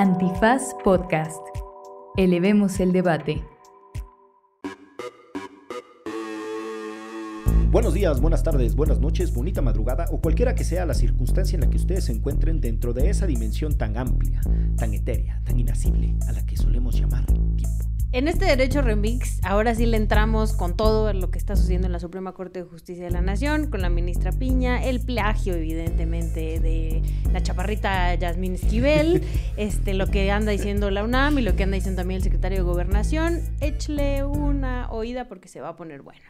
Antifaz Podcast. Elevemos el debate. Buenos días, buenas tardes, buenas noches, bonita madrugada o cualquiera que sea la circunstancia en la que ustedes se encuentren dentro de esa dimensión tan amplia, tan etérea, tan inacible a la que solemos llamar tiempo. En este derecho remix, ahora sí le entramos con todo lo que está sucediendo en la Suprema Corte de Justicia de la Nación, con la ministra Piña, el plagio, evidentemente, de la chaparrita Yasmín Esquivel, este, lo que anda diciendo la UNAM y lo que anda diciendo también el secretario de Gobernación. Échale una oída porque se va a poner bueno.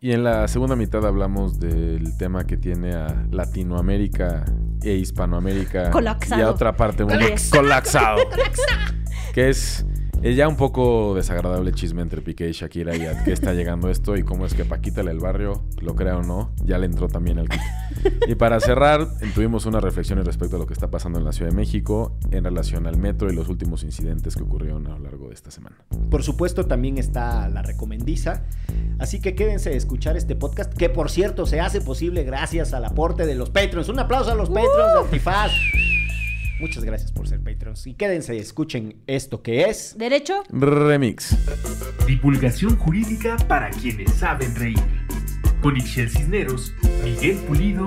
Y en la segunda mitad hablamos del tema que tiene a Latinoamérica e Hispanoamérica colapsado. y a otra parte mundo colapsado. que es, es, ya un poco desagradable chisme entre Piqué y Shakira y a qué está llegando esto y cómo es que Paquita del barrio, lo crea o no, ya le entró también el kit. Y para cerrar, tuvimos unas reflexiones respecto a lo que está pasando en la Ciudad de México en relación al metro y los últimos incidentes que ocurrieron a lo largo de esta semana. Por supuesto, también está la recomendiza. Así que quédense a escuchar este podcast, que por cierto se hace posible gracias al aporte de los Patreons. Un aplauso a los Patreons de Antifaz. Muchas gracias por ser Patreons. Y quédense y escuchen esto que es. ¿Derecho? Remix. Divulgación jurídica para quienes saben reír. Con Ixel Cisneros, Miguel Pulido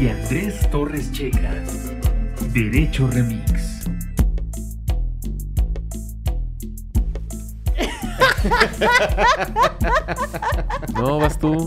y Andrés Torres Checa. Derecho Remix. No, vas tú.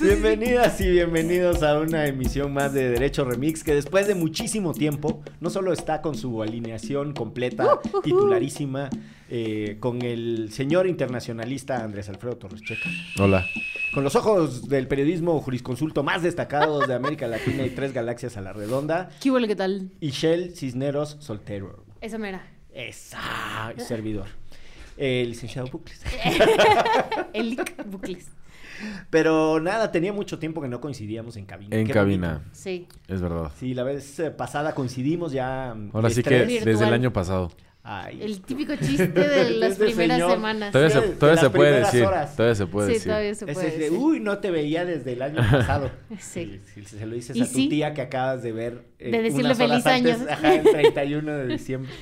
Bienvenidas y bienvenidos a una emisión más de Derecho Remix que después de muchísimo tiempo no solo está con su alineación completa, titularísima, eh, con el señor internacionalista Andrés Alfredo Torres Checa. Hola. Con los ojos del periodismo jurisconsulto más destacados de América Latina y tres galaxias a la redonda. ¿Qué huele, qué tal? Y Shell Cisneros Soltero. Esa mera. Esa, servidor. El licenciado Bucles. el Lic Bucles. Pero nada, tenía mucho tiempo que no coincidíamos en cabina. En Qué cabina. bonito. Sí. Es verdad. Sí, la vez eh, pasada coincidimos ya. mm, Ahora sí que estrés. Virtual. desde el año pasado. Ay. El típico chiste de las Este primeras señor. semanas. Todavía se, de todavía las se puede primeras decir. horas. Todavía se puede sí, decir. todavía se Ese puede es de, decir. uy, no te veía desde el año pasado. Sí. Si se lo dices ¿Y a tu sí? tía que acabas de ver. eh, De decirle unas horas feliz antes, año. Ajá, el 31 de diciembre.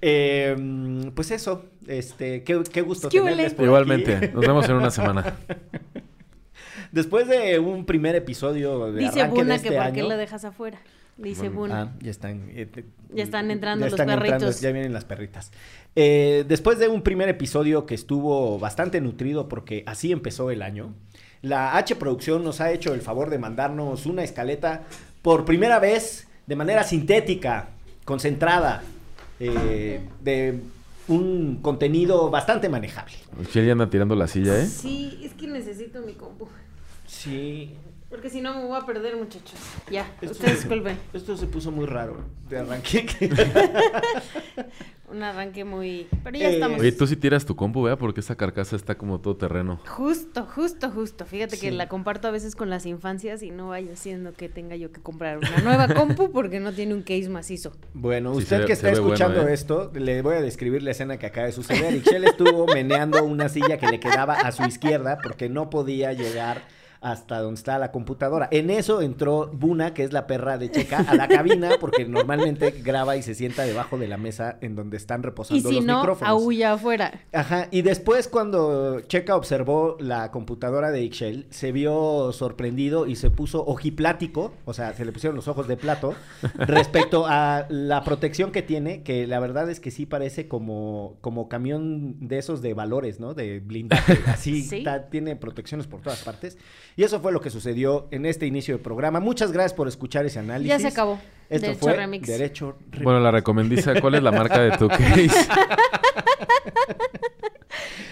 Eh, pues eso, este, qué, qué gusto ¿Qué tenerles por Igualmente. aquí. Nos vemos en una semana. Después de un primer episodio de Dice de Buna este que por año. qué lo dejas afuera. Dice Buna. Ah, ya están. eh, te- Ya están entrando ya los están entrando, perritos. ya vienen las perritas. Eh, después de un primer episodio que estuvo bastante nutrido porque así empezó el año, la H Producción nos ha hecho el favor de mandarnos una escaleta por primera vez de manera sintética, concentrada, eh, de un contenido bastante manejable. Chile anda tirando la silla, ¿eh? Sí, es que necesito mi compu. Sí. Porque si no me voy a perder, muchachos. Ya, Esto- ustedes disculpen. Esto se puso muy raro de arranque. Un arranque muy... Pero ya Eh, estamos. Oye, tú sí tiras tu compu, ¿vea? Porque esta carcasa está como todo terreno. Justo, justo, justo. Fíjate que la comparto a veces con las infancias y no vaya siendo que tenga yo que comprar una nueva compu porque no tiene un case macizo. Bueno, Sí, usted ve- que está bueno, escuchando ¿eh? esto, le voy a describir la escena que acaba de suceder. Ixchel estuvo meneando una silla que le quedaba a su izquierda porque no podía llegar hasta donde está la computadora. En eso entró Buna, que es la perra de Checa, a la cabina porque normalmente graba y se sienta debajo de la mesa en donde están Y reposando si los no, micrófonos. aúlla afuera. Ajá, y después cuando Checa observó la computadora de Ixchel, se vio sorprendido y se puso ojiplático, o sea, se le pusieron los ojos de plato, respecto a la protección que tiene, que la verdad es que sí parece como, como camión de esos de valores, ¿no? De blindaje, así, Sí. tiene protecciones por todas partes. Y eso fue lo que sucedió en este inicio de programa. Muchas gracias por escuchar ese análisis. Ya se acabó. Esto Derecho fue Remix. Derecho Remix. Bueno, la recomendiza. ¿Cuál es la marca de tu case?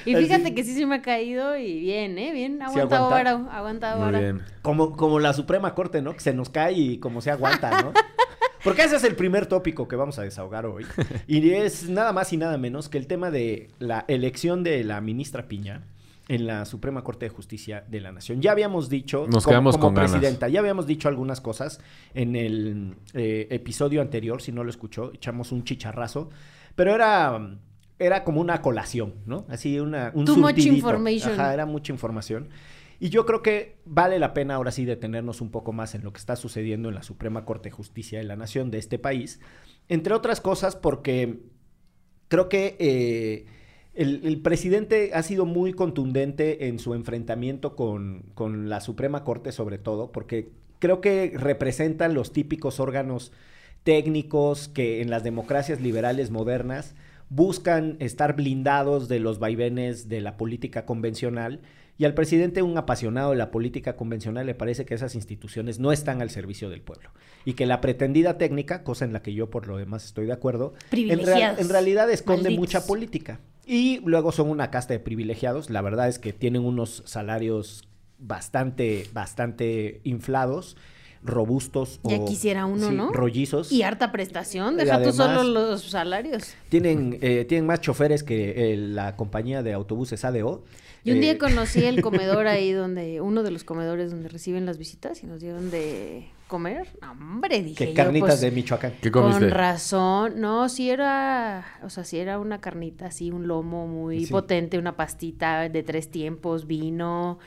Y Así. fíjate que sí se me ha caído y bien, ¿eh? Bien, aguantado aguanta. vara, ha aguantado bien. Como, como la Suprema Corte, ¿no? Que se nos cae y como se aguanta, ¿no? Porque ese es el primer tópico que vamos a desahogar hoy. Y es nada más y nada menos que el tema de la elección de la ministra Piña en la Suprema Corte de Justicia de la Nación. Ya habíamos dicho, Nos como- quedamos como con ganas. presidenta, ya habíamos dicho algunas cosas en el eh, episodio anterior, si no lo escuchó, echamos un chicharrazo, pero era, era como una colación, ¿no? Así una, un Too much information. Ajá, era mucha información. Y yo creo que vale la pena ahora sí detenernos un poco más en lo que está sucediendo en la Suprema Corte de Justicia de la Nación de este país, entre otras cosas porque creo que eh, el, el presidente ha sido muy contundente en su enfrentamiento con, con la Suprema Corte sobre todo, porque creo que representan los típicos órganos técnicos que en las democracias liberales modernas buscan estar blindados de los vaivenes de la política convencional y al presidente, un apasionado de la política convencional, le parece que esas instituciones no están al servicio del pueblo y que la pretendida técnica, cosa en la que yo por lo demás estoy de acuerdo, en, en realidad esconde Malditos. mucha política. Y luego son una casta de privilegiados. La verdad es que tienen unos salarios bastante, bastante inflados, robustos Ya o quisiera uno, sí, ¿no? rollizos. Y harta prestación, deja tú solo los salarios. Tienen, eh, tienen más choferes que eh, la compañía de autobuses ADO. Yo un Eh, día conocí el comedor ahí donde, uno de los comedores donde reciben las visitas y nos dieron de comer. No, Hombre, dije que yo, carnitas pues, de Michoacán. ¿Qué comiste? Con razón. No, sí era, o sea, sí era una carnita así, un lomo muy Sí. potente, una pastita de tres tiempos, vino.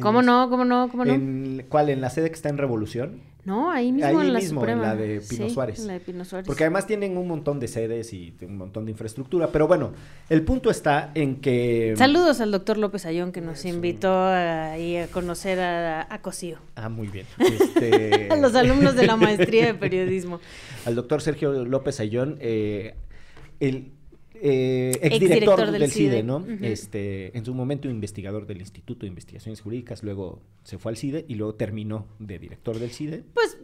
¿Cómo no no? ¿Cómo no? ¿Cómo no? ¿En, ¿Cuál? ¿En la sede que está en Revolución? No, ahí mismo Ahí en la mismo, en la de Pino Sí, Suárez. en la de Pino Suárez. Porque además tienen un montón de sedes y un montón de infraestructura. Pero bueno, el punto está en que... Saludos al doctor López Ayón que nos invitó a, ahí a conocer a, a Cosío. Ah, muy bien. Este, A los alumnos de la maestría de periodismo. Al doctor Sergio López Ayllón, eh, el eh, exdirector Exdirector del, del CIDE, CIDE, ¿no? este, en su momento investigador del Instituto de Investigaciones Jurídicas, luego se fue al CIDE y luego terminó de director del CIDE. Pues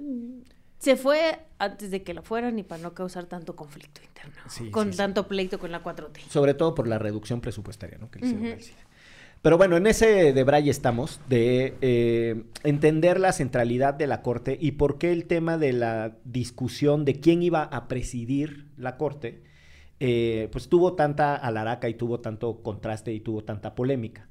se fue antes de que lo fueran y para no causar tanto conflicto interno. Sí, con sí, sí. tanto pleito con la 4T. sobre todo por la reducción presupuestaria ¿no? que le hicieron Ujú. al CIDE. Pero bueno, en ese de Braille estamos, de eh, entender la centralidad de la Corte y por qué el tema de la discusión de quién iba a presidir la Corte, eh, pues tuvo tanta alaraca y tuvo tanto contraste y tuvo tanta polémica.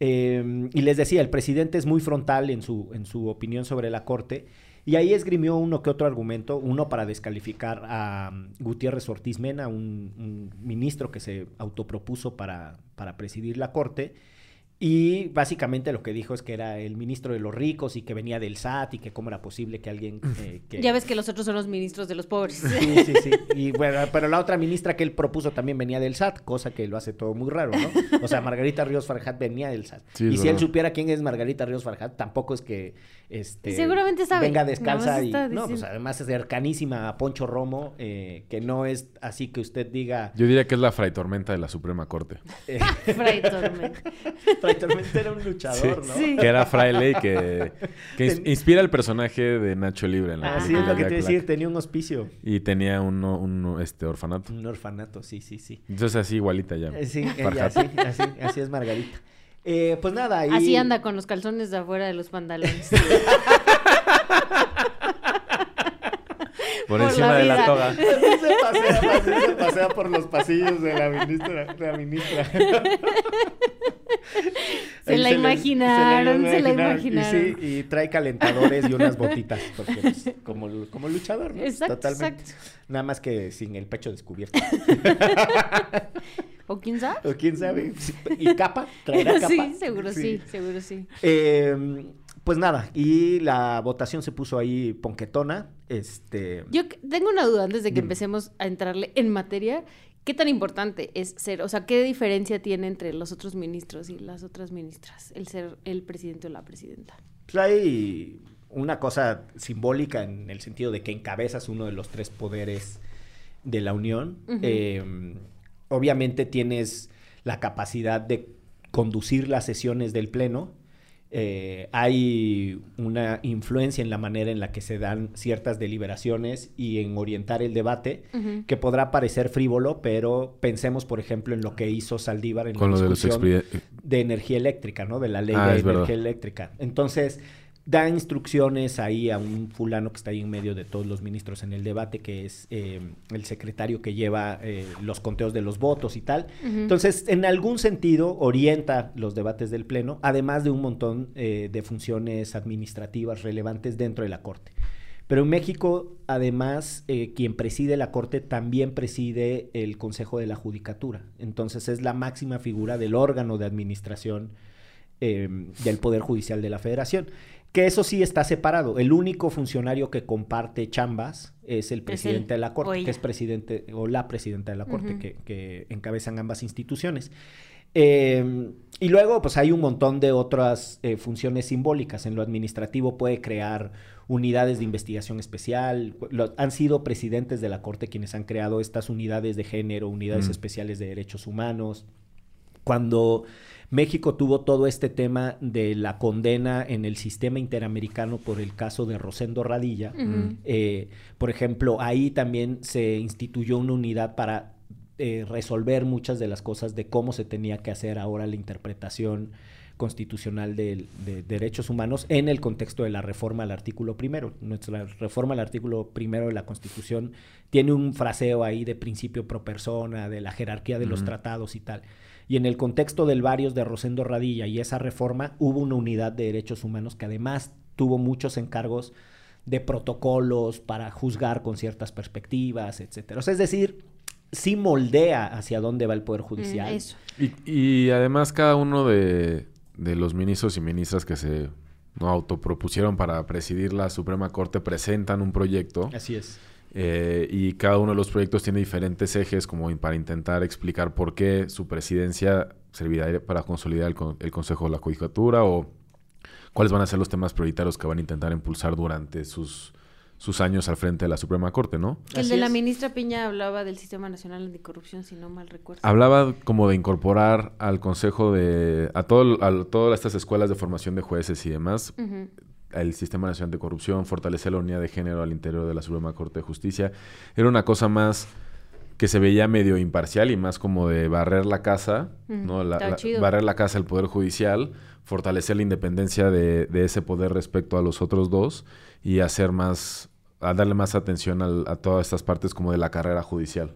Eh, y les decía, el presidente es muy frontal en su, en su opinión sobre la Corte y ahí esgrimió uno que otro argumento, uno para descalificar a um, Gutiérrez Ortiz Mena, un, un ministro que se autopropuso para, para presidir la Corte. Y básicamente lo que dijo es que era el ministro de los ricos y que venía del SAT y que cómo era posible que alguien... eh, que... Ya ves que los otros son los ministros de los pobres. Sí, sí, sí. Y bueno, pero la otra ministra que él propuso también venía del SAT, cosa que lo hace todo muy raro, ¿no? O sea, Margarita Ríos Farjat venía del SAT. Sí, y si él supiera quién es Margarita Ríos Farjat, tampoco es que este Seguramente sabe. venga descalza y está no, pues diciendo. además es cercanísima a Poncho Romo, eh, que no es así que usted diga Yo diría que es la Fray Tormenta de la Suprema Corte. eh, Fray Tormenta. Tormenta era un luchador, ¿no? Sí. Que era fraile y que, que ins- inspira el personaje de Nacho Libre en la Así es lo que te película iba a decir, Clack. tenía un hospicio, Y tenía un, un, este, orfanato. un orfanato, sí, sí, sí. Entonces así igualita ya. Eh, Sí, ella, Farjat. así, así, así es Margarita. Eh, pues nada. Así anda con los calzones de afuera de los pantalones. Por Por encima la de la toga. Pasea, pasea por los pasillos de la ministra. de la ministra. Se la imaginaron, se la Y, imaginaron. sí, y trae calentadores y unas botitas, porque pues, como, como luchador, ¿no? Exacto, Totalmente. exacto. Nada más que sin el pecho descubierto. ¿O quién sabe? O quién sabe. ¿Y capa? ¿Traerá capa? Sí, seguro sí, seguro sí. Eh, pues nada, y la votación se puso ahí ponquetona. Este. Yo tengo una duda antes de que Dime. empecemos a entrarle en materia. ¿Qué tan importante es ser, o sea, qué diferencia tiene entre los otros ministros y las otras ministras, el ser el presidente o la presidenta? Pues hay una cosa simbólica en el sentido de que encabezas uno de los tres poderes de la Unión. Eh, obviamente tienes la capacidad de conducir las sesiones del Pleno. Eh, hay una influencia en la manera en la que se dan ciertas deliberaciones y en orientar el debate que podrá parecer frívolo, pero pensemos, por ejemplo, en lo que hizo Saldívar en Con la lo de los discusión de energía eléctrica, ¿no? De la ley Ah, de verdad. energía eléctrica. Entonces, da instrucciones ahí a un fulano que está ahí en medio de todos los ministros en el debate, que es eh, el secretario que lleva eh, los conteos de los votos y tal. Entonces, en algún sentido, orienta los debates del Pleno, además de un montón eh, de funciones administrativas relevantes dentro de la Corte. Pero en México, además, eh, quien preside la Corte también preside el Consejo de la Judicatura. Entonces es la máxima figura del órgano de administración eh, del Poder Judicial de la Federación. Que eso sí está separado. El único funcionario que comparte chambas es el presidente de la Corte, que es presidente o la presidenta de la Corte, que, que encabezan ambas instituciones. Eh, y luego, pues hay un montón de otras eh, funciones simbólicas. En lo administrativo puede crear unidades de investigación especial. Lo- han sido presidentes de la Corte quienes han creado estas unidades de género, unidades Mm. especiales de derechos humanos. Cuando México tuvo todo este tema de la condena en el sistema interamericano por el caso de Rosendo Radilla, Ujú. eh, por ejemplo, ahí también se instituyó una unidad para eh, resolver muchas de las cosas de cómo se tenía que hacer ahora la interpretación constitucional de, derechos humanos en el contexto de la reforma al artículo primero. Nuestra reforma al artículo primero de la Constitución tiene un fraseo ahí de principio pro persona, de la jerarquía de los tratados y tal. Y en el contexto del varios de Rosendo Radilla y esa reforma hubo una unidad de derechos humanos que además tuvo muchos encargos de protocolos para juzgar con ciertas perspectivas, etcétera. O sea, es decir, sí moldea hacia dónde va el poder Mm, judicial. Y, y además cada uno de, de los ministros y ministras que se ¿no? autopropusieron para presidir la Suprema Corte presentan un proyecto Así es. Eh, y cada uno de los proyectos tiene diferentes ejes como para intentar explicar por qué su presidencia servirá para consolidar el, con- el Consejo de la Judicatura o cuáles van a ser los temas prioritarios que van a intentar impulsar durante sus, sus años al frente de la Suprema Corte, ¿no? El Así de la es. ministra Piña hablaba del Sistema Nacional Anticorrupción, si no mal recuerdo. Hablaba como de incorporar al consejo de... a, todo, a todas estas escuelas de formación de jueces y demás. El Sistema Nacional de Corrupción, fortalecer la unidad de género al interior de la Suprema Corte de Justicia. Era una cosa más que se veía medio imparcial y más como de barrer la casa, Ujú, ¿no? La- la- barrer la casa del Poder Judicial, fortalecer la independencia de, de ese poder respecto a los otros dos y hacer más, a darle más atención al- a todas estas partes como de la carrera judicial.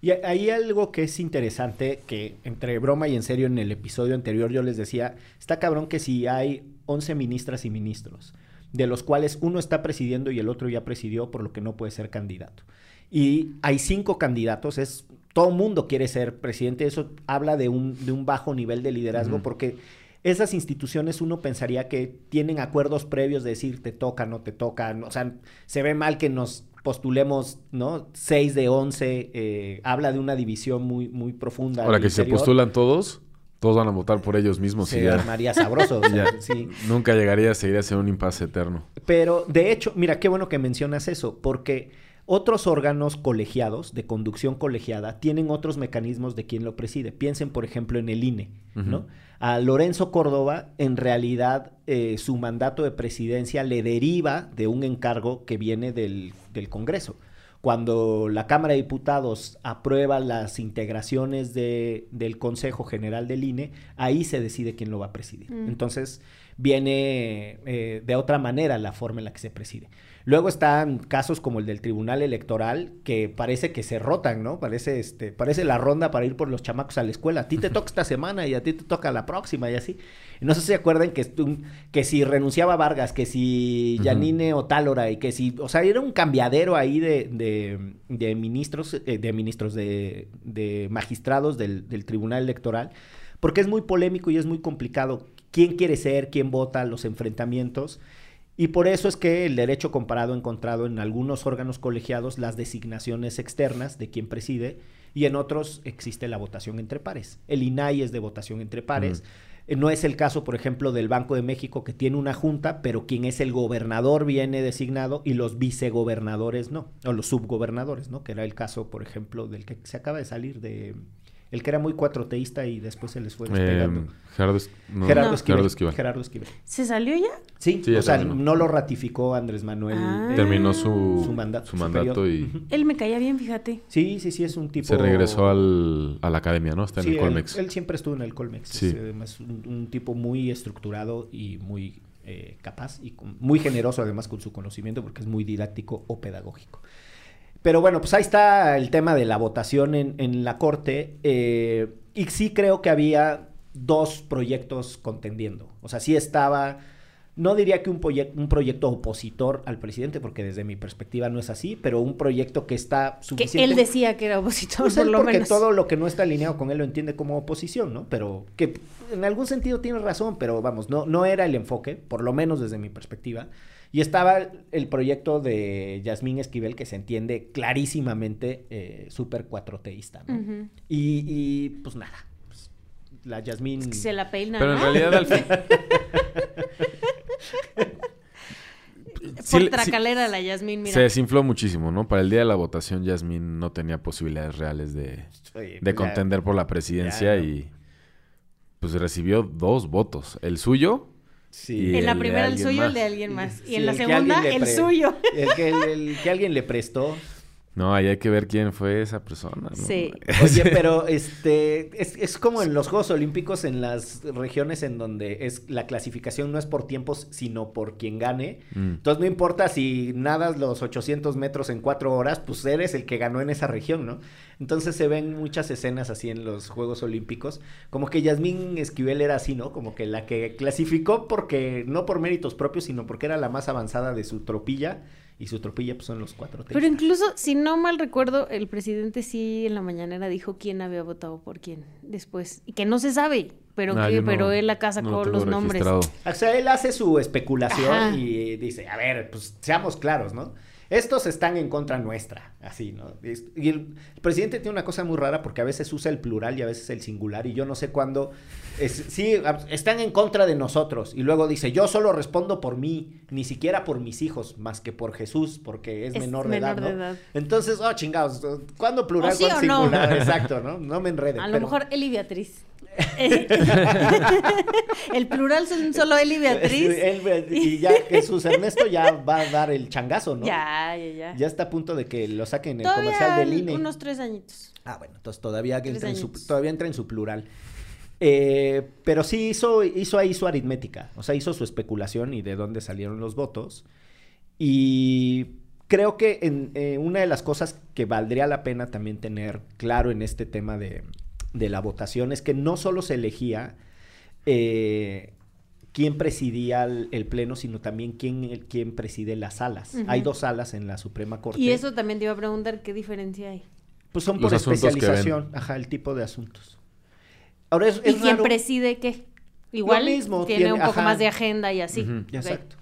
Y hay algo que es interesante, que entre broma y en serio en el episodio anterior yo les decía, está cabrón que si hay 11 ministras y ministros, de los cuales uno está presidiendo y el otro ya presidió, por lo que no puede ser candidato. Y hay cinco candidatos, es todo mundo quiere ser presidente, eso habla de un, de un bajo nivel de liderazgo, porque esas instituciones uno pensaría que tienen acuerdos previos de decir te toca, no te toca, no- o sea, se ve mal que nos postulemos, ¿no? 6 de 11, eh, habla de una división muy, muy profunda. Ahora que se interior. postulan todos, todos van a votar por ellos mismos y se ya, armaría sabroso, o sea, ya sí. nunca llegaría a seguir a ser un impasse eterno. Pero de hecho, mira, qué bueno que mencionas eso, porque otros órganos colegiados de conducción colegiada tienen otros mecanismos de quien lo preside. Piensen, por ejemplo, en el INE, ¿no? A Lorenzo Córdoba, en realidad, eh, su mandato de presidencia le deriva de un encargo que viene del, del Congreso. Cuando la Cámara de Diputados aprueba las integraciones de- del Consejo General del INE, ahí se decide quién lo va a presidir. Mm. Entonces, viene eh, de otra manera la forma en la que se preside. Luego están casos como el del Tribunal Electoral, que parece que se rotan, ¿no? Parece, este, parece la ronda para ir por los chamacos a la escuela. A ti te toca esta semana y a ti te toca la próxima y así. Y no sé si se acuerdan que, que si renunciaba Vargas, que si. Yanine Otálora y que si, o sea, era un cambiadero ahí de, de- de ministros, eh, de ministros, de, de magistrados del, del Tribunal Electoral, porque es muy polémico y es muy complicado quién quiere ser, quién vota, los enfrentamientos. Y por eso es que el derecho comparado ha encontrado en algunos órganos colegiados las designaciones externas de quien preside y en otros existe la votación entre pares. El INAI es de votación entre pares. Eh, No es el caso, por ejemplo, del Banco de México que tiene una junta, pero quien es el gobernador viene designado y los vicegobernadores no, o los subgobernadores, ¿no? Que era el caso, por ejemplo, del que se acaba de salir de el que era muy cuatroteísta y después se les fue despegando. Eh, Gerardo, no, Gerardo, No. Esquivel, Gerardo Esquivel. Gerardo Esquivel. ¿Se salió ya? Sí, Sí, ya o sea, terminó. no lo ratificó Andrés Manuel. Ah. eh, Terminó su, su mandato su superior. mandato y. Él me caía bien, fíjate. Sí, sí, sí, es un tipo... se regresó al, a la academia, ¿no? Está en Sí, el él- Colmex. Él, siempre estuvo en el Colmex. Sí. Es además un, un tipo muy estructurado y muy eh, capaz y con- muy generoso además con su conocimiento porque es muy didáctico o pedagógico. Pero bueno, pues ahí está el tema de la votación en, en la Corte. eh, y sí creo que había dos proyectos contendiendo. O sea, sí estaba no diría que un, proye- un proyecto opositor al presidente, porque desde mi perspectiva no es así, pero un proyecto que está Que suficiente. él decía que era opositor, Pues por él lo porque menos. todo lo que no está alineado con él lo entiende como oposición, ¿no? Pero que en algún sentido tiene razón, pero vamos, no, no era el enfoque, por lo menos desde mi perspectiva. Y estaba el proyecto de Yasmín Esquivel, que se entiende clarísimamente eh, súper cuatroteísta, y, y, pues nada, pues, la Yasmín... Es que se la peina, Pero en realidad al fin... Por Sí, sí, tracalera la Yasmín, mira. se desinfló muchísimo, ¿no? Para el día de la votación, Yasmín no tenía posibilidades reales de, Oye, de ya- contender por la presidencia ya, ¿no? y pues recibió dos votos. El suyo Sí. Y en la el primera el suyo, más. el de alguien más. Y Sí, en la el segunda, el suyo. El que, el- el que alguien le prestó. No, ahí hay que ver quién fue esa persona. ¿no? Sí. Oye, pero este es, es como en los Juegos Olímpicos en las regiones en donde es la clasificación no es por tiempos, sino por quien gane. Mm. Entonces no importa si nadas los 800 metros en cuatro horas, pues eres el que ganó en esa región, ¿no? Entonces se ven muchas escenas así en los Juegos Olímpicos, como que Yasmín Esquivel era así, ¿no? Como que la que clasificó porque no por méritos propios, sino porque era la más avanzada de su tropilla y su tropilla pues son los cuatro. Pero teístas. incluso, si no mal recuerdo, el presidente sí en la mañanera dijo quién había votado por quién después. Y que no se sabe, pero, Ah, que, yo no- pero él acá sacó no los nombres. O sea, él hace su especulación Ajá. y dice, a ver, pues seamos claros, ¿no? Estos están en contra nuestra, así, ¿no? Y el, presidente tiene una cosa muy rara porque a veces usa el plural y a veces el singular y yo no sé cuándo, es, sí, están en contra de nosotros y luego dice, yo solo respondo por mí, ni siquiera por mis hijos, más que por Jesús, porque es, Es menor de edad, de ¿no? edad. Entonces, oh, chingados, ¿cuándo plural, ¿O sí cuándo o no? singular? Exacto, ¿no? No me enrede. A lo pero- mejor él y Beatriz. el plural son solo él y Beatriz. Él- y ya Jesús Ernesto ya va a dar el changazo, ¿no? Ya, ya, ya. Ya está a punto de que lo saquen en el comercial del INE. unos tres añitos. Ah, bueno, entonces todavía entra, en su, todavía entra en su plural. Eh, pero sí hizo, hizo ahí su aritmética, o sea, hizo su especulación y de dónde salieron los votos. Y creo que en, eh, una de las cosas que valdría la pena también tener claro en este tema de, de la votación es que no solo se elegía eh, quién presidía el, el pleno, sino también quién, quién preside las salas. Hay dos salas en la Suprema Corte. Y eso también te iba a preguntar qué diferencia hay. Pues son Los por especialización, ajá, el tipo de asuntos. Ahora es, ¿Y es quién raro- preside qué? Igual mismo, tiene, tiene- un poco ajá. más de agenda y así. Exacto.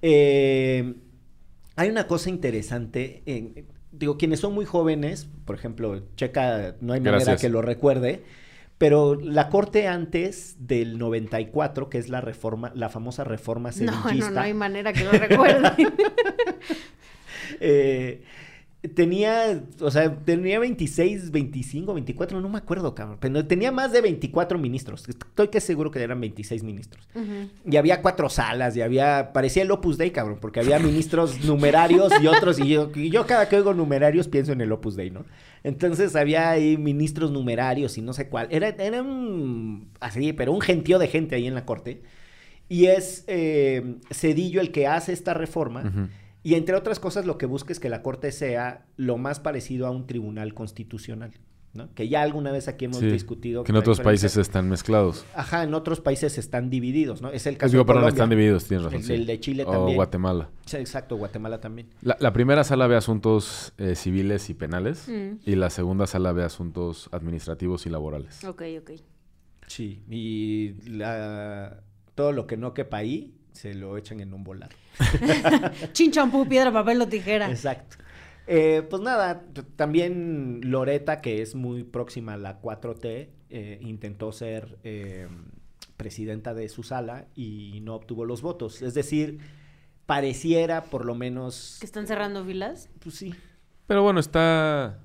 Eh, hay una cosa interesante, en- digo, quienes son muy jóvenes, por ejemplo, Checa, no hay manera Gracias. que lo recuerde, pero la corte antes del 94, que es la reforma, la famosa reforma No, sevillista, no, no hay manera que lo recuerde. eh, tenía, o sea, tenía 26, 25, 24, no me acuerdo, cabrón, pero tenía más de 24 ministros. Estoy que seguro que eran 26 ministros. Ujú. Y había cuatro salas, y había, parecía el Opus Dei, cabrón, porque había ministros numerarios y otros, y yo, y yo cada que oigo numerarios pienso en el Opus Dei, ¿no? Entonces había ahí ministros numerarios y no sé cuál. Era, era un, así, pero un gentío de gente ahí en la corte. Y es eh, Cedillo el que hace esta reforma. Ujú. Y entre otras cosas, lo que busca es que la Corte sea lo más parecido a un tribunal constitucional, ¿no? Que ya alguna vez aquí hemos Sí, discutido. que en otros países están mezclados. Ajá, en otros países están divididos, ¿no? Es el caso Digo, de perdón, Colombia. están divididos, tienes razón. El, sí. el de Chile o también. Guatemala. Sí, exacto, Guatemala también. La, la primera sala ve asuntos eh, civiles y penales Mm. y la segunda sala ve asuntos administrativos y laborales. Ok, ok. Sí, y la... todo lo que no quepa ahí se lo echan en un volar. Chin champú, piedra, papel o tijera. Exacto. Eh, pues nada, también Loreta, que es muy próxima a la 4T, eh, intentó ser eh, presidenta de su sala y no obtuvo los votos. Es decir, pareciera por lo menos... ¿Que están cerrando filas? Pues sí. Pero bueno, está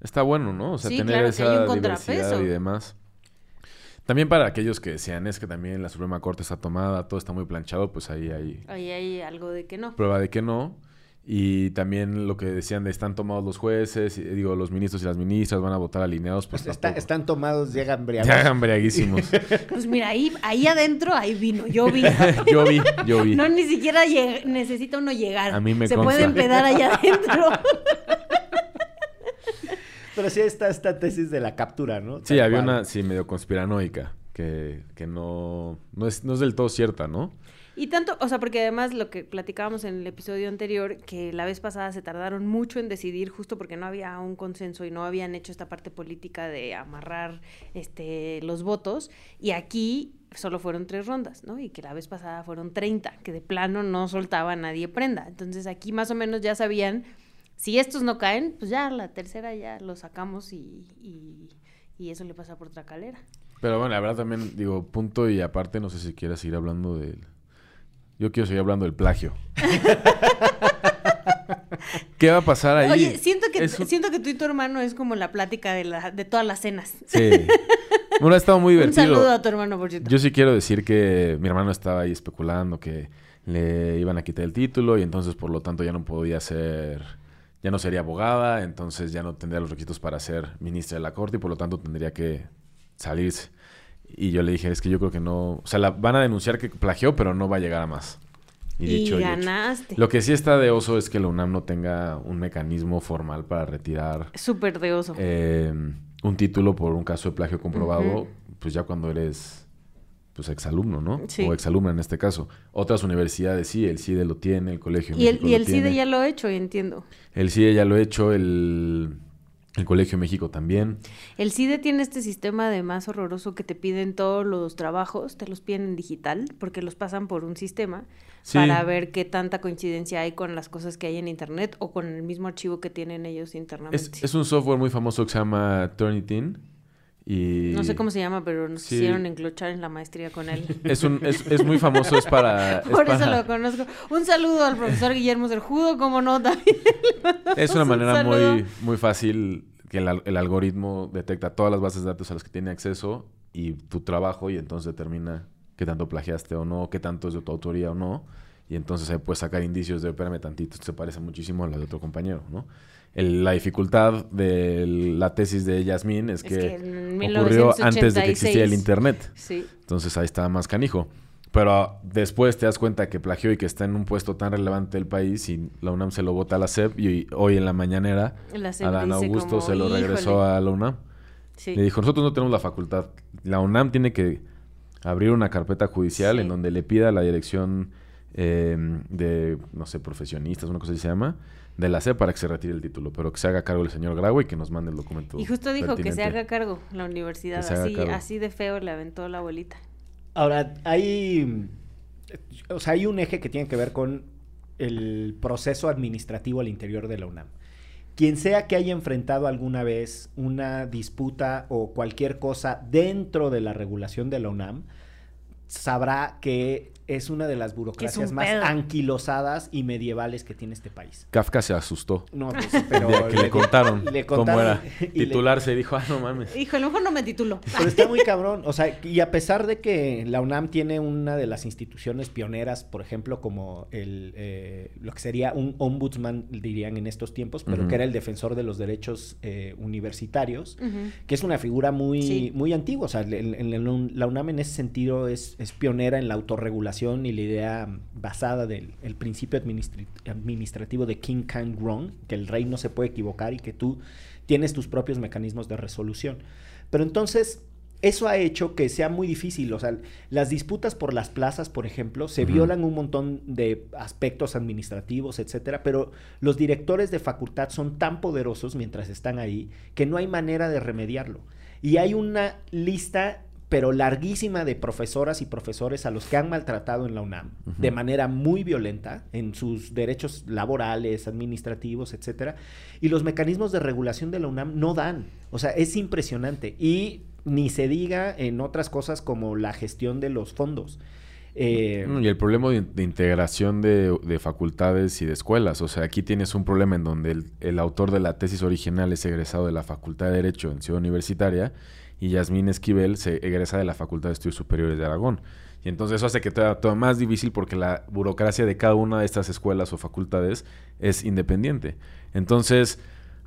está bueno, ¿no? O sea, Sí, tener claro, esa diversidad y demás. También para aquellos que decían es que también la Suprema Corte está tomada, todo está muy planchado, pues ahí hay Ahí hay algo de que no. prueba de que no. Y también lo que decían de están tomados los jueces, y, digo, los ministros y las ministras van a votar alineados, pues Está- tampoco. están tomados, llegan embriagados. Ya embriaguísimos. Pues mira, ahí, ahí adentro hay vino, yo vi. yo vi, yo vi. No ni siquiera necesita uno llegar. A mí me Se consta. puede empedar allá adentro. Pero sí está esta tesis de la captura, ¿no? Sí, Tal había cual. una, sí, medio conspiranoica. que, que no, no, es, no es del todo cierta, ¿no? Y tanto, o sea, porque además lo que platicábamos en el episodio anterior, que la vez pasada se tardaron mucho en decidir justo porque no había un consenso y no habían hecho esta parte política de amarrar este, los votos. Y aquí solo fueron tres rondas, ¿no? Y que la vez pasada fueron 30, que de plano no soltaba a nadie prenda. Entonces aquí más o menos ya sabían, si estos no caen, pues ya la tercera ya lo sacamos y, y, y eso le pasa por Tracalera. Pero bueno, la verdad también, digo, punto y aparte, no sé si quieras seguir hablando del... Yo quiero seguir hablando del plagio. ¿Qué va a pasar ahí? Oye, siento que, un- siento que tú y tu hermano es como la plática de, la, de todas las cenas. Sí. Bueno, ha estado muy Un divertido. saludo a tu hermano, por cierto. Yo sí quiero decir que mi hermano estaba ahí especulando que le iban a quitar el título y entonces por lo tanto ya no podía ser, ya no sería abogada, entonces ya no tendría los requisitos para ser ministra de la corte y por lo tanto tendría que salirse. Y yo le dije, es que yo creo que no, o sea, la van a denunciar que plagió, pero no va a llegar a más. Y, dicho y hecho. ganaste. Lo que sí está de oso es que la UNAM no tenga un mecanismo formal para retirar Súper de oso. eh, un título por un caso de plagio comprobado, pues ya cuando eres pues exalumno, ¿no? Sí. O exalumna en este caso. Otras universidades sí, el CIDE lo tiene, el Colegio de y el, México y lo el CIDE ya lo ha hecho, y entiendo. El CIDE ya lo ha hecho, el, el Colegio de México también. El CIDE tiene este sistema de más horroroso que te piden todos los trabajos, te los piden en digital, porque los pasan por un sistema Sí. para ver qué tanta coincidencia hay con las cosas que hay en internet o con el mismo archivo que tienen ellos internamente. Es, es un software muy famoso que se llama Turnitin. Y No sé cómo se llama, pero nos Sí. hicieron enclochar en la maestría con él. Es, un, es, es muy famoso, es para... es Por eso para- lo conozco. Un saludo al profesor Guillermo Serjudo, como no, también. Es una Un manera muy, muy fácil que el, al- el algoritmo detecta todas las bases de datos a las que tiene acceso y tu trabajo y entonces determina qué tanto plagiaste o no, qué tanto es de tu autoría o no. Y entonces ahí puedes sacar indicios de, espérame tantito, esto se parece muchísimo a la de otro compañero, ¿no? El- la dificultad de la tesis de Yasmín es, Es que, ocurrió antes de que 1986. existiera el Internet. Sí. Entonces ahí está más canijo. Pero ah, después te das cuenta que plagió y que está en un puesto tan relevante del país y la UNAM se lo vota a la SEP y hoy en la mañanera La Adán Augusto como, se lo regresó "Híjole". a la UNAM. Sí. Le dijo, nosotros no tenemos la facultad. La UNAM tiene que abrir una carpeta judicial Sí. en donde le pida a la dirección eh, de, no sé, profesionistas, una cosa así se llama, de la SEP para que se retire el título, pero que se haga cargo el señor Graue y que nos mande el documento. Y justo dijo que se haga cargo la universidad. Así, cargo. así de feo le aventó la abuelita. Ahora, hay, o sea, hay un eje que tiene que ver con el proceso administrativo al interior de la UNAM. Quien sea que haya enfrentado alguna vez una disputa o cualquier cosa dentro de la regulación de la UNAM, sabrá que es una de las burocracias más pedo. anquilosadas y medievales que tiene este país. Kafka se asustó. No, pues, pero Ya que le, contaron, le cómo contaron era y le- titularse y dijo, ah, no mames. Hijo, a lo mejor no me titulo. Pero está muy cabrón. O sea, y a pesar de que la UNAM tiene una de las instituciones pioneras, por ejemplo, como el eh, lo que sería un ombudsman, dirían en estos tiempos, pero que era el defensor de los derechos eh, universitarios, que es una figura muy, Sí. muy antigua. O sea, en- en la UNAM la UNAM en ese sentido es, es pionera en la autorregulación y la idea basada del el principio administrativo de King Can Wrong, que el rey no se puede equivocar y que tú tienes tus propios mecanismos de resolución. Pero entonces, eso ha hecho que sea muy difícil. O sea, las disputas por las plazas, por ejemplo, se violan un montón de aspectos administrativos, etcétera, pero los directores de facultad son tan poderosos mientras están ahí que no hay manera de remediarlo. Y hay una lista pero larguísima de profesoras y profesores a los que han maltratado en la UNAM de manera muy violenta en sus derechos laborales, administrativos, etcétera, y los mecanismos de regulación de la UNAM no dan. O sea, es impresionante y ni se diga en otras cosas como la gestión de los fondos. Eh, Y el problema de, de integración de, de facultades y de escuelas. O sea, aquí tienes un problema en donde el, el autor de la tesis original es egresado de la Facultad de Derecho en Ciudad Universitaria y Yasmín Esquivel se egresa de la Facultad de Estudios Superiores de Aragón. Y entonces eso hace que sea todo más difícil porque la burocracia de cada una de estas escuelas o facultades es independiente. Entonces,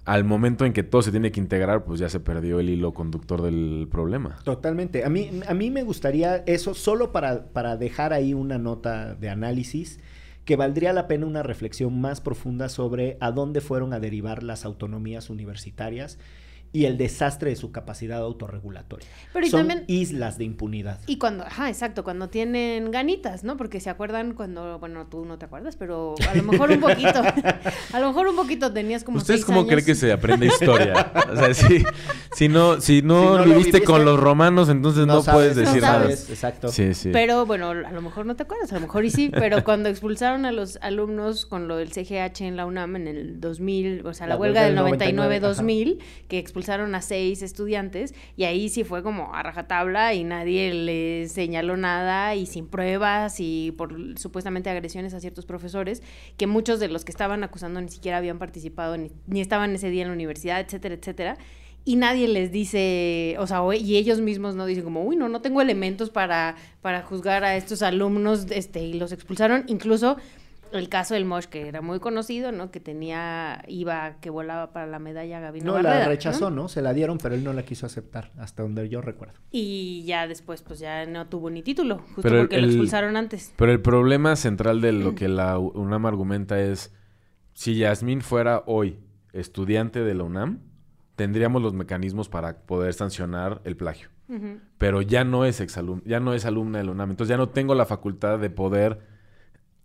al momento en que todo se tiene que integrar, pues ya se perdió el hilo conductor del problema. Totalmente. A mí, a mí me gustaría eso solo para, para dejar ahí una nota de análisis que valdría la pena una reflexión más profunda sobre a dónde fueron a derivar las autonomías universitarias y el desastre de su capacidad autorregulatoria. Pero y Son también- islas de impunidad. Y cuando, ajá, exacto, cuando tienen ganitas, ¿no? Porque se acuerdan cuando, bueno, tú no te acuerdas, pero a lo mejor un poquito, a lo mejor un poquito tenías como ¿Ustedes cómo creen que se aprende historia? o sea, si, si no, si no, Si no lo viviste con los romanos, entonces no, sabes, puedes decir no nada. Exacto. Sí, sí. Pero bueno, a lo mejor no te acuerdas, a lo mejor y sí, pero cuando expulsaron a los alumnos con lo del CGH en la UNAM en el 2000, o sea, la, La huelga huelga del del 99-2000, que expulsaron a seis estudiantes, y ahí sí fue como a rajatabla y nadie le señaló nada y sin pruebas y por supuestamente agresiones a ciertos profesores, que muchos de los que estaban acusando ni siquiera habían participado ni, ni estaban ese día en la universidad, etcétera, etcétera. Y nadie les dice, o sea, y ellos mismos no dicen como, uy, no, no tengo elementos para, para juzgar a estos alumnos, este, y los expulsaron. Incluso el caso del Mosh, que era muy conocido, ¿no? Que tenía, iba, que volaba para la medalla Gabino No, Barrera, la rechazó, ¿no? Se la dieron, pero él no la quiso aceptar, hasta donde yo recuerdo. Y ya después, pues ya no tuvo ni título, justo Pero el- porque lo expulsaron antes. Pero el problema central de lo que la UNAM argumenta es, si Yasmín fuera hoy estudiante de la UNAM, tendríamos los mecanismos para poder sancionar el plagio. Pero ya no es exalum ya no es alumna de la UNAM, entonces ya no tengo la facultad de poder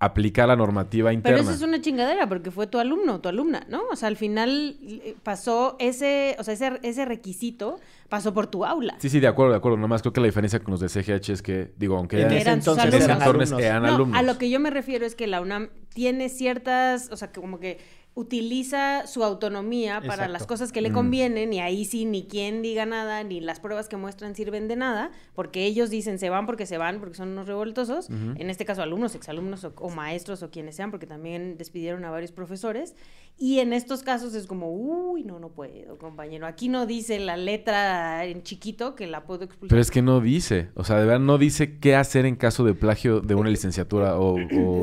aplicar la normativa interna. Pero eso es una chingadera porque fue tu alumno, tu alumna, ¿no? O sea, al final eh, pasó ese, o sea, ese, ese requisito pasó por tu aula. Sí, sí, de acuerdo, de acuerdo. Nomás creo que la diferencia con los de CGH es que, digo, aunque En ese entonces No, alumnos. a lo que yo me refiero es que la UNAM tiene ciertas, o sea, que como que utiliza su autonomía para Exacto. las cosas que le Mm. convienen y ahí sí ni quien diga nada ni las pruebas que muestran sirven de nada porque ellos dicen se van porque se van porque son unos revoltosos. En este caso alumnos exalumnos o, o maestros o quienes sean porque también despidieron a varios profesores. Y en estos casos es como uy no no puedo compañero aquí no dice la letra en chiquito que la puedo expulsar. Pero es que no dice, o sea, de verdad no dice qué hacer en caso de plagio de una licenciatura o...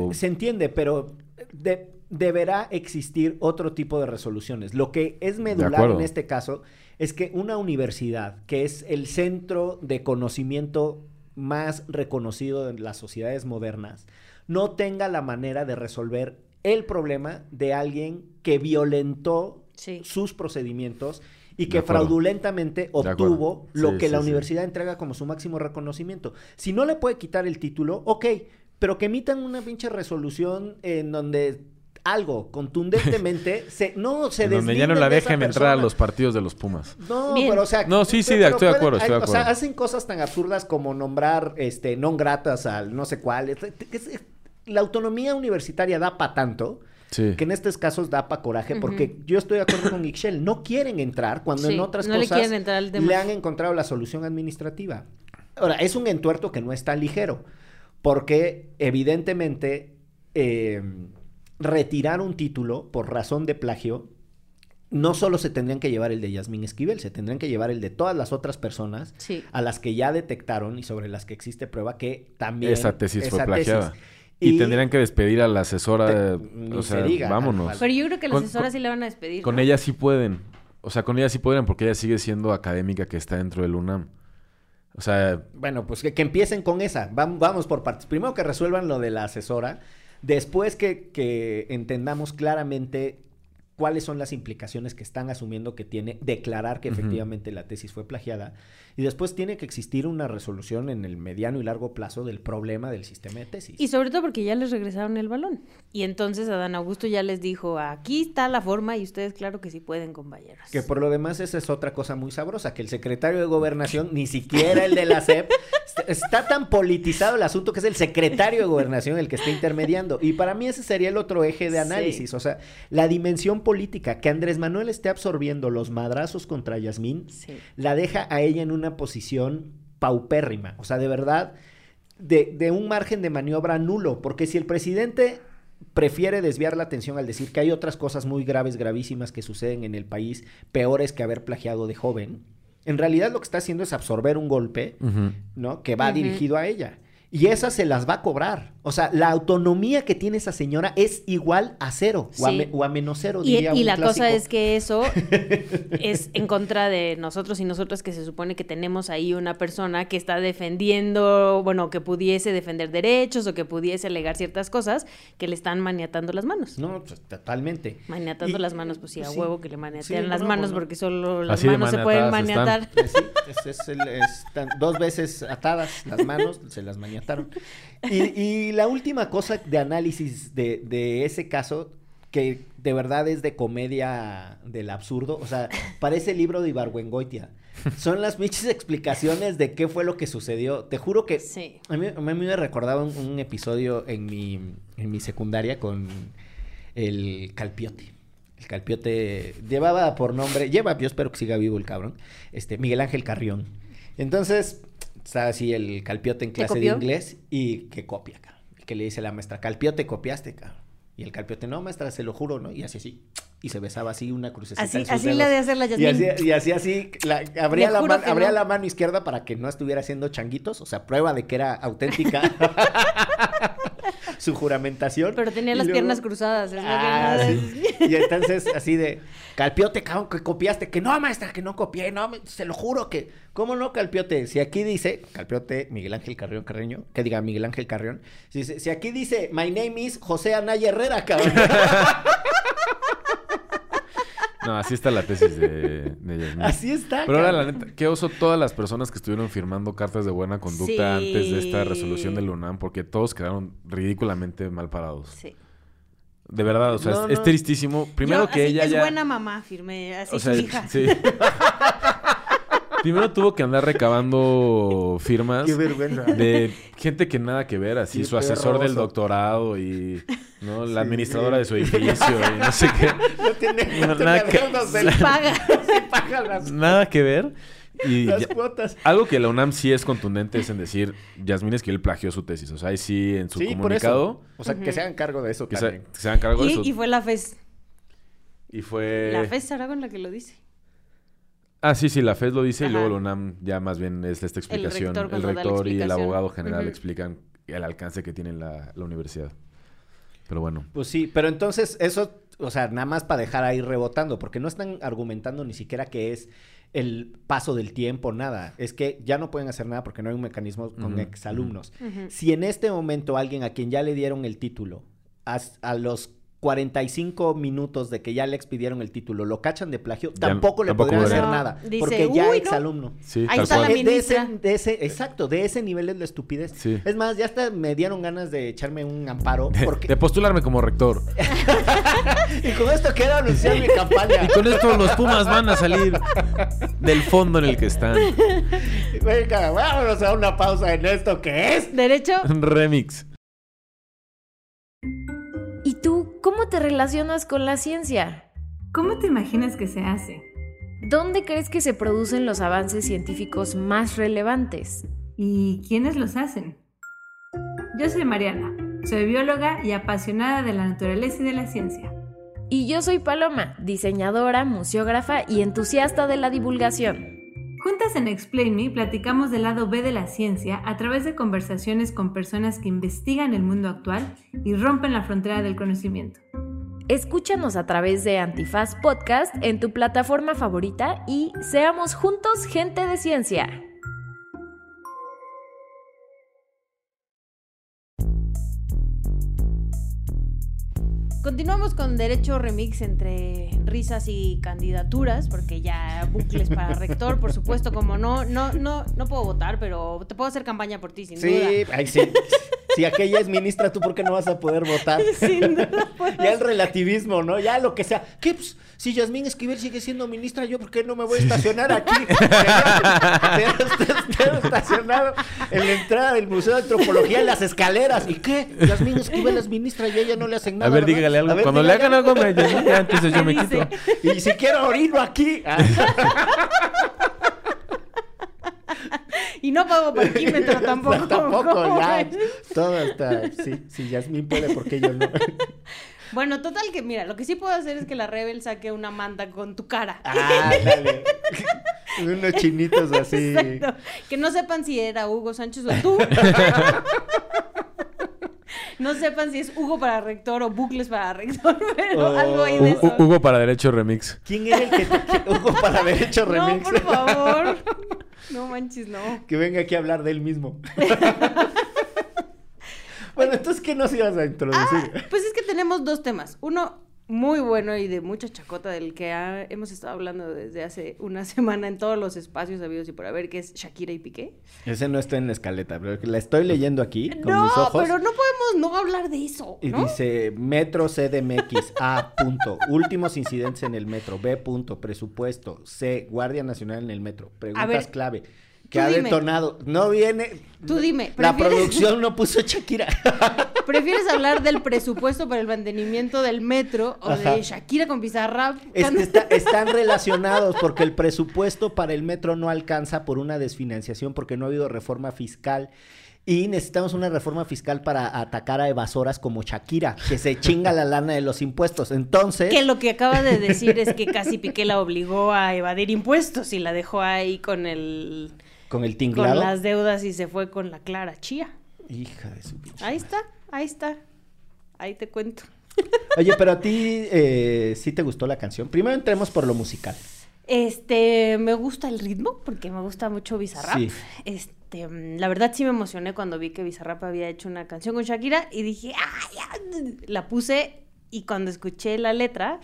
o- Se entiende, pero de- deberá existir otro tipo de resoluciones. Lo que es medular en este caso es que una universidad, que es el centro de conocimiento más reconocido en las sociedades modernas, no tenga la manera de resolver el problema de alguien que violentó Sí. sus procedimientos y que fraudulentamente obtuvo lo Sí, que sí, la sí. universidad entrega como su máximo reconocimiento. Si no le puede quitar el título, ok, pero que emitan una pinche resolución en donde algo contundentemente se no se en donde ya no deslinden la de dejen entrar a los partidos de los Pumas. No, Bien. pero o sea, No, sí, sí, pero estoy de pueden- acuerdo, estoy de hay- O sea, acuerdo. hacen cosas tan absurdas como nombrar este non gratas al no sé cuál. La autonomía universitaria da para tanto Sí. que en estos casos da para coraje, porque yo estoy de acuerdo con Ixchel, no quieren entrar cuando Sí, en otras no le cosas al tema. le han encontrado la solución administrativa. Ahora, es un entuerto que no es tan ligero, porque evidentemente eh, retirar un título por razón de plagio, no solo se tendrían que llevar el de Yasmín Esquivel, se tendrían que llevar el de todas las otras personas Sí. a las que ya detectaron y sobre las que existe prueba que también Esa tesis fue plagiada. tesis. Y, tendrían que despedir a la asesora, Te- ni o se sea, diga, vámonos. Pero yo creo que la Con- asesora con- sí le van a despedir. Con ¿no? ella sí pueden. O sea, con ella sí pueden porque ella sigue siendo académica que está dentro del UNAM. O sea, Bueno, pues que, que empiecen con esa. Vam- Vamos por partes. Primero que resuelvan lo de la asesora. Después que, que entendamos claramente cuáles son las implicaciones que están asumiendo que tiene declarar que efectivamente la tesis fue plagiada. Y después tiene que existir una resolución en el mediano y largo plazo del problema del sistema de tesis. Y sobre todo porque ya les regresaron el balón. Y entonces Adán Augusto ya les dijo, aquí está la forma y ustedes claro que sí pueden, compañeros. Que por lo demás esa es otra cosa muy sabrosa, que el secretario de gobernación, ni siquiera el de la SEP, est- está tan politizado el asunto que es el secretario de gobernación el que está intermediando. Y para mí ese sería el otro eje de Sí. análisis, o sea, la dimensión política, que Andrés Manuel esté absorbiendo los madrazos contra Yasmín, Sí. la deja a ella en una posición paupérrima, o sea, de verdad, de, de un margen de maniobra nulo, porque si el presidente prefiere desviar la atención al decir que hay otras cosas muy graves, gravísimas que suceden en el país, peores que haber plagiado de joven, en realidad lo que está haciendo es absorber un golpe. ¿no? Que va dirigido a ella. Y esas se las va a cobrar. O sea, la autonomía que tiene esa señora es igual a cero o, a, Sí. me- o a menos cero, Y, diría y un la cosa es que eso es en contra de nosotros y nosotras que se supone que tenemos ahí una persona que está defendiendo, bueno, que pudiese defender derechos o que pudiese alegar ciertas cosas que le están maniatando las manos. No, pues, totalmente. Maniatando Y- las manos, pues sí, a sí. huevo que le maniatean Sí, las manos bueno. porque solo las Así manos se pueden maniatar. están. Pues sí, es- es el- están dos veces atadas las manos, se las Y, y la última cosa de análisis de, de ese caso, que de verdad es de comedia del absurdo, o sea, parece libro de Ibargüengoitia. Son las pinches explicaciones de qué fue lo que sucedió. Te juro que Sí. a mí, a mí me recordaba un, un episodio en mi, en mi secundaria con el Calpiote. El Calpiote llevaba por nombre, lleva, yo espero que siga vivo el cabrón, este, Miguel Ángel Carrión. Entonces, está así el Calpiote en ¿Te clase de inglés y que copia, cabrón. Y que le dice la maestra, Calpiote, copiaste, cabrón. Y el Calpiote, no, maestra, se lo juro, ¿no? Y así, así. Y se besaba así una crucecita Así, en sus así dedos. le ha de hacer la Y así, y así, así, la- abría, la, man- abría no. la mano izquierda para que no estuviera haciendo changuitos, o sea, prueba de que era auténtica su juramentación. Pero tenía las luego- piernas cruzadas. es lo que Ah, sí. Y entonces, así de, Calpiote, cabrón, que copiaste, que no, maestra, que no copié, no, me- se lo juro que, ¿cómo no, Calpiote? Si aquí dice, Calpiote, Miguel Ángel Carrión Carreño, que diga Miguel Ángel Carrión, si, si si aquí dice, my name is José Anaya Herrera, cabrón. No, así está la tesis de, de Yasmín. así está, Pero ahora, la neta, qué oso todas las personas que estuvieron firmando cartas de buena conducta Sí. antes de esta resolución del UNAM, porque todos quedaron ridículamente mal parados. Sí. De verdad, o sea, No, es, tristísimo. Primero Yo, que así, ella es ya... buena mamá, firmé así o sea, hija. sí. Primero tuvo que andar recabando firmas Qué vergüenza. de gente que nada que ver, así Qué su asesor del doctorado y ¿no? la Sí. administradora de su edificio y no sé qué. No tiene, No, nada que- adeudos del- Paga. Se pagan las, Nada que ver. Y las ya- cuotas. algo que la UNAM sí es contundente es en decir, Yasmín Esquivel plagió su tesis. O sea, ahí sí en su Sí, por comunicado eso. O sea, que se hagan cargo de eso que, se, también. que se hagan cargo de eso. Y, y fue la FES. Y fue... La FES Aragón la que lo dice. Ah, sí, sí, la FED lo dice y luego la UNAM ya más bien es esta explicación. rector El rector y el abogado general explican el alcance que tiene la, la universidad. Pero bueno. Pues sí, pero entonces eso, o sea, nada más para dejar ahí rebotando, porque no están argumentando ni siquiera que es el paso del tiempo, nada. Es que ya no pueden hacer nada porque no hay un mecanismo con Ujú, exalumnos. Ujú. Si en este momento alguien a quien ya le dieron el título, as- a, los 45 minutos de que ya le expidieron el título, lo cachan de plagio, Ya- tampoco le tampoco podrían podría. hacer No, nada, dice, porque ya "Uy, es no". alumno. Sí, Ahí está la de ese, ministra. de ese, exacto, de ese nivel es la estupidez. Sí. Es más, ya hasta me dieron ganas de echarme un amparo, porque De postularme como rector. Y con esto quiero anunciar mi campaña. Y con esto los Pumas van a salir del fondo en el que están. Venga, vámonos a una pausa en esto que es. Derecho. Remix. Cómo te relacionas con la ciencia? ¿Cómo te imaginas que se hace? ¿Dónde crees que se producen los avances científicos más relevantes? ¿Y quiénes los hacen? Yo soy Mariana, soy bióloga y apasionada de la naturaleza y de la ciencia. Y yo soy Paloma, diseñadora, museógrafa y entusiasta de la divulgación. Juntas en Explain Me platicamos del lado B de la ciencia a través de conversaciones con personas que investigan el mundo actual y rompen la frontera del conocimiento. Escúchanos a través de Antifaz Podcast en tu plataforma favorita y seamos juntos gente de ciencia. Continuamos con Derecho Remix entre risas y candidaturas, porque ya bucles para rector, por supuesto, como no, no, no, no puedo votar, pero te puedo hacer campaña por ti, sin duda. Sí, ay, sí. Si aquella es ministra, ¿tú por qué no vas a poder votar? Sin duda puedo Ya el relativismo, ¿no? Ya lo que sea. ¿Qué? Pues, si Yasmín Esquivel sigue siendo ministra, ¿yo por qué no me voy a estacionar aquí? Tengo estacionado en la entrada del Museo de Antropología en las escaleras. ¿Y qué? Yasmín Esquivel es ministra y a ella no le hacen A nada. ver, ¿verdad? dígale algo. A ver, Cuando le hagan algo, me ya, entonces yo me ¿Qué quito. Y si quiero orino aquí. Ah, Y no pago parquímetro tampoco. tampoco, ¿cómo ya. Todo está. Sí, si Yasmín puede, ¿por qué yo no? Bueno, total que mira, lo que sí puedo hacer es que la Rebel saque una manta con tu cara. Ah, dale. Unos chinitos así. Exacto. Que no sepan si era Hugo Sánchez o tú. no sepan si es Hugo para rector o Bucles para rector, pero Oh. algo ahí de eso. Hu- Hugo para Derecho Remix. ¿Quién era el que, que- Hugo para haber hecho remix? No, por favor. No manches, no. Que venga aquí a hablar de él mismo. bueno, entonces, ¿qué nos ibas a introducir? Pues es que tenemos dos temas. Uno muy bueno y de mucha chacota del que ha- hemos estado hablando desde hace una semana en todos los espacios habidos y por haber, que es Shakira y Piqué. Ese no está en la escaleta, pero la estoy leyendo aquí con no, mis ojos. pero no podemos no hablar de eso, Y dice Metro CDMX A punto Últimos incidentes en el metro B punto Presupuesto C Guardia Nacional en el metro Preguntas ver, clave que tú ha dime. detonado No viene Tú dime, La ¿prefieres- producción no puso Shakira ¿Prefieres hablar del presupuesto para el mantenimiento del metro o Ajá. de Shakira con Bizarrap? Es que está- están relacionados porque el presupuesto para el metro no alcanza por una desfinanciación porque no ha habido reforma fiscal y necesitamos una reforma fiscal para atacar a evasoras como Shakira, que se chinga la lana de los impuestos. Entonces, Que lo que acaba de decir es que casi Piqué la obligó a evadir impuestos y la dejó ahí con el con el con tinglado. las deudas y se fue con la Clara Chía. Hija de su pinche Ahí está, ahí está. Ahí te cuento. Oye, pero a ti eh, sí te gustó la canción. Primero entremos por lo musical. Este, me gusta el ritmo porque me gusta mucho Bizarrap. Sí. Este, la verdad sí me emocioné cuando vi que Bizarrap había hecho una canción con Shakira y dije, ¡ay! ya". La puse y cuando escuché la letra,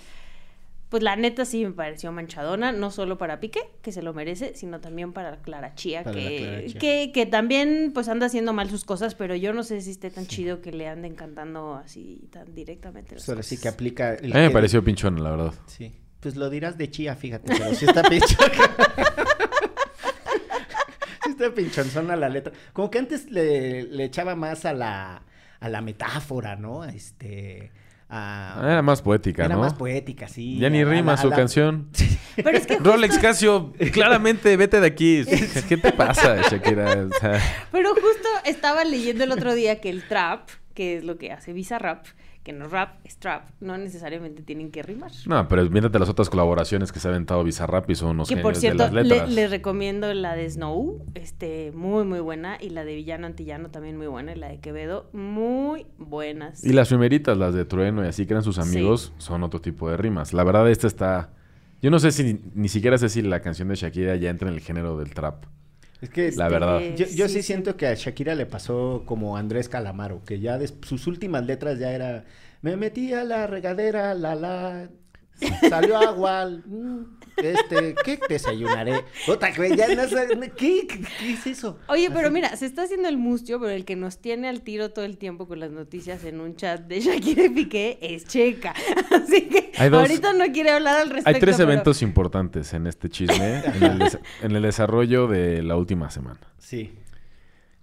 pues la neta sí me pareció manchadona, no solo para Piqué, que se lo merece, sino también para Clara Chía, Para que, Clara Chía. que, que también pues anda haciendo mal sus cosas, pero yo no sé si esté tan chido que le anden cantando así tan directamente. las Pues sí que aplica. el A mí me que- pareció pinchón, la verdad. Sí. Pues lo dirás de chía, fíjate, pero sí está pinchón. sí está pinchonzona la letra. Como que antes le, le echaba más a la, a la metáfora, ¿no? A Este. A, Era más poética, era ¿no? más poética, sí. Ya ni la- rima su la- canción. Pero es que Rolex Casio, claramente, vete de aquí. ¿Qué te pasa, Shakira? O sea, Pero justo estaba leyendo el otro día que el trap, que es lo que hace Bizarrap, que no rap, es trap, no necesariamente tienen que rimar. no, pero mírate las otras colaboraciones que se ha aventado Bizarrap y son unos Que por cierto, de las le- letras. les recomiendo la de Snow, este, muy muy buena, y la de Villano Antillano también muy buena, y la de Quevedo, muy buenas. Y las primeritas, las de Trueno y así que eran sus Sí. amigos, son otro tipo de rimas. La verdad, esta está... Yo no sé si, ni siquiera sé si la canción de Shakira ya entra en el género del trap. Es que La verdad. Yo, yo sí, sí, sí. siento que a Shakira le pasó como a Andrés Calamaro, que ya sus últimas letras ya era me metí a la regadera, la la salió agua, mm, este, ¿qué desayunaré? Puta, ya no sé, ¿qué, qué, qué es eso? Oye, pero mira, se está haciendo el mustio, pero el que nos tiene al tiro todo el tiempo con las noticias en un chat de Shakira y Piqué es Checa. Así que dos- ahorita no quiere hablar al respecto. Hay tres pero- eventos importantes en este chisme, en el, en el desarrollo de la última semana. Sí.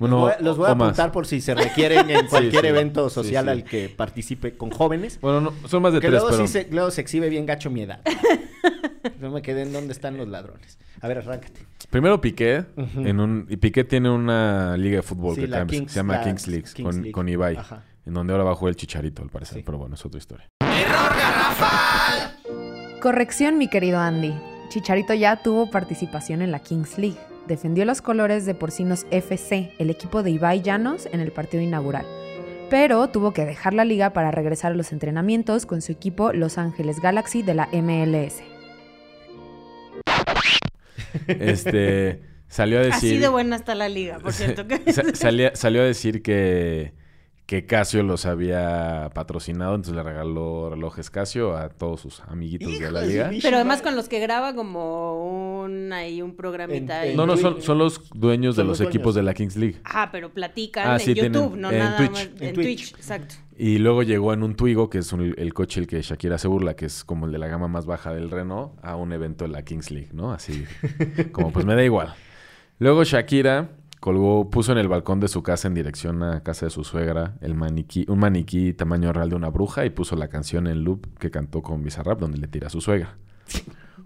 Bueno, los voy, a- los voy a o más. apuntar por si se requieren en cualquier sí. evento social sí. al que participe con jóvenes. Bueno, no, son más de Que tres, luego, pero... se, luego se exhibe bien gacho mi edad. No me quedé en dónde están los ladrones. A ver, arráncate. Primero Piqué, Ujú. en un, y Piqué tiene una liga de fútbol Sí, que, Kings- se llama la Kings League, Kings con, League. con Ibai, Ajá. en donde ahora va a jugar el Chicharito, al parecer, Sí. pero bueno, es otra historia. Corrección, mi querido Andy. Chicharito ya tuvo participación en la Kings League. Defendió los colores de Porcinos FC, el equipo de Ibai Llanos, en el partido inaugural. Pero tuvo que dejar la liga para regresar a los entrenamientos con su equipo Los Ángeles Galaxy de la MLS. Este, salió a decir... Así de buena está la liga, por cierto. que- Sa- salía- salió a decir que, que Casio los había patrocinado, entonces le regaló relojes Casio a todos sus amiguitos de Hijo la de liga. Pero además con los que graba como un ahí un programita. En- ahí. en No, no, son, son los dueños de los los equipos dueños. de la Kings League. Ah, pero platican Ah, en tienen- YouTube, no en nada Twitch. más. En En, Twitch. Twitch. exacto. Y luego llegó en un Twigo, que es un- el coche el que Shakira se burla, que es como el de la gama más baja del Renault, a un evento de la Kings League, ¿no? Así, como pues me da igual. Luego Shakira colgó, puso en el balcón de su casa en dirección a casa de su suegra el maniquí, un maniquí tamaño real de una bruja y puso la canción en loop que cantó con Bizarrap donde le tira a su suegra.